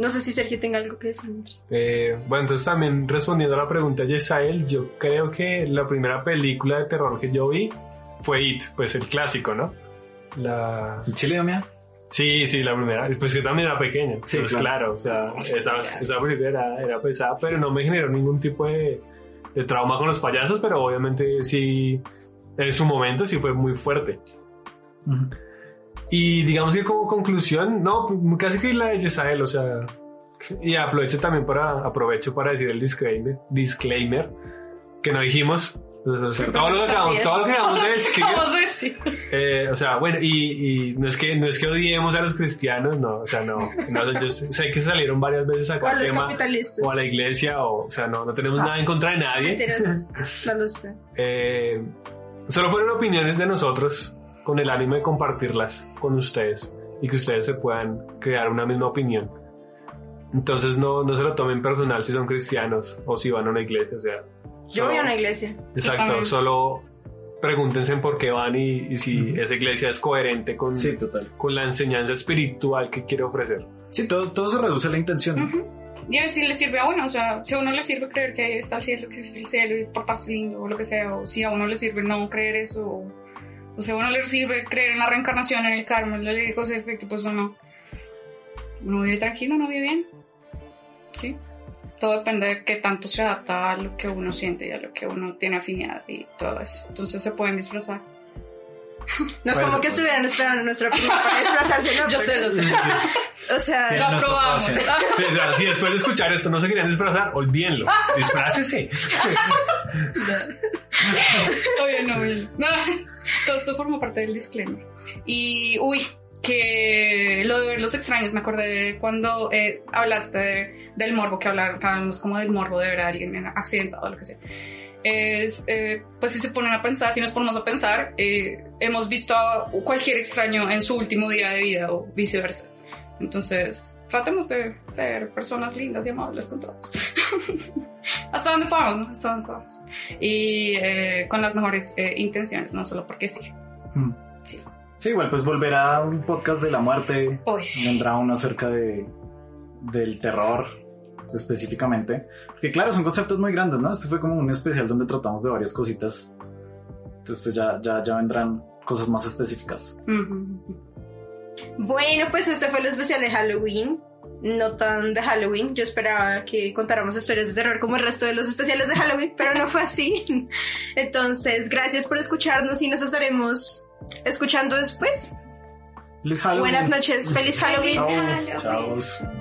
A: No sé si Sergio tenga algo que decir.
D: Eh, bueno, entonces también respondiendo a la pregunta de Yesael, yo creo que la primera película de terror que yo vi fue It, pues el clásico, ¿no? La...
C: ¿En Chile miedo?
D: Sí, sí, la primera. Pues yo también era pequeño.
C: Sí,
D: pues
C: claro.
D: claro. o sea, esa, esa película era, era pesada, pero no me generó ningún tipo de, de trauma con los payasos, pero obviamente sí, en su momento sí fue muy fuerte.
C: Ujú.
D: Y digamos que como conclusión, no, casi que la de Yesael, o sea, y aprovecho también para, aprovecho para decir el disclaimer, disclaimer, que no dijimos, O sea, todo, lo que acabamos, todo lo que acabamos de decir.
B: Decir.
D: eh, o sea, bueno, y, y no, es que, no es que odiemos a los cristianos, no, o sea, no. no yo sé que salieron varias veces a
A: O a los
D: tema. O a la iglesia, o, o sea, no, no tenemos
A: Ah.
D: nada en contra de nadie.
A: No lo sé.
D: Eh, solo fueron opiniones de nosotros con el ánimo de compartirlas con ustedes y que ustedes se puedan crear una misma opinión. Entonces no, no se lo tomen personal si son cristianos o si van a una iglesia. O sea,
A: Yo voy a una iglesia.
D: Exacto, solo pregúntense por qué van y, y si
C: Ujú.
D: esa iglesia es coherente con,
C: Sí, total.
D: con la enseñanza espiritual que quiere ofrecer.
C: Sí, todo, todo se reduce a la intención.
B: Ujú. Y a ver si le sirve a uno, o sea, si a uno le sirve creer que está el cielo, que existe el cielo y portarse lindo o lo que sea, o si a uno le sirve no creer eso, o, o si a uno le sirve creer en la reencarnación, en el karma, en la ley de efecto, pues uno, uno vive tranquilo, uno vive bien. Sí. Todo depende de qué tanto se adapta a lo que uno siente y a lo que uno tiene afinidad y todo eso. Entonces se pueden disfrazar.
A: No es
C: Puede
A: como que estuvieran esperando nuestra prima para desplazarse, ¿no?
B: Yo sé, lo sé.
A: O sea,
B: Lo
C: aprobación.
D: Sí, o sea, si después de escuchar esto no se querían disfrazar, olvídenlo. Disfrácese.
B: Oye, no, oye. No, todo esto forma parte del disclaimer. Y, uy, que lo de ver los extraños, me acordé cuando eh, hablaste de- del morbo, que hablábamos como del morbo de ver a alguien en accidentado o lo que sea. Es, eh, pues si se ponen a pensar, si nos ponemos a pensar, eh, hemos visto a cualquier extraño en su último día de vida o viceversa. Entonces, tratemos de ser personas lindas y amables con todos. Hasta donde podamos, ¿no? Hasta donde podamos. Y eh, con las mejores eh, intenciones, no solo porque sí.
C: Mm.
B: Sí.
C: Sí, igual pues volverá un podcast de la muerte.
B: Hoy sí.
C: Vendrá uno acerca de del terror específicamente. Porque claro, son conceptos muy grandes, ¿no? Este fue como un especial donde tratamos de varias cositas. Entonces pues ya, ya, ya vendrán cosas más específicas.
A: Bueno, pues este fue el especial de Halloween. No tan de Halloween. Yo esperaba que contáramos historias de terror como el resto de los especiales de Halloween, pero no fue así. Entonces, gracias por escucharnos y nos estaremos escuchando después.
C: Feliz Halloween.
A: Buenas noches, feliz Halloween.
B: Halloween.
C: Chao.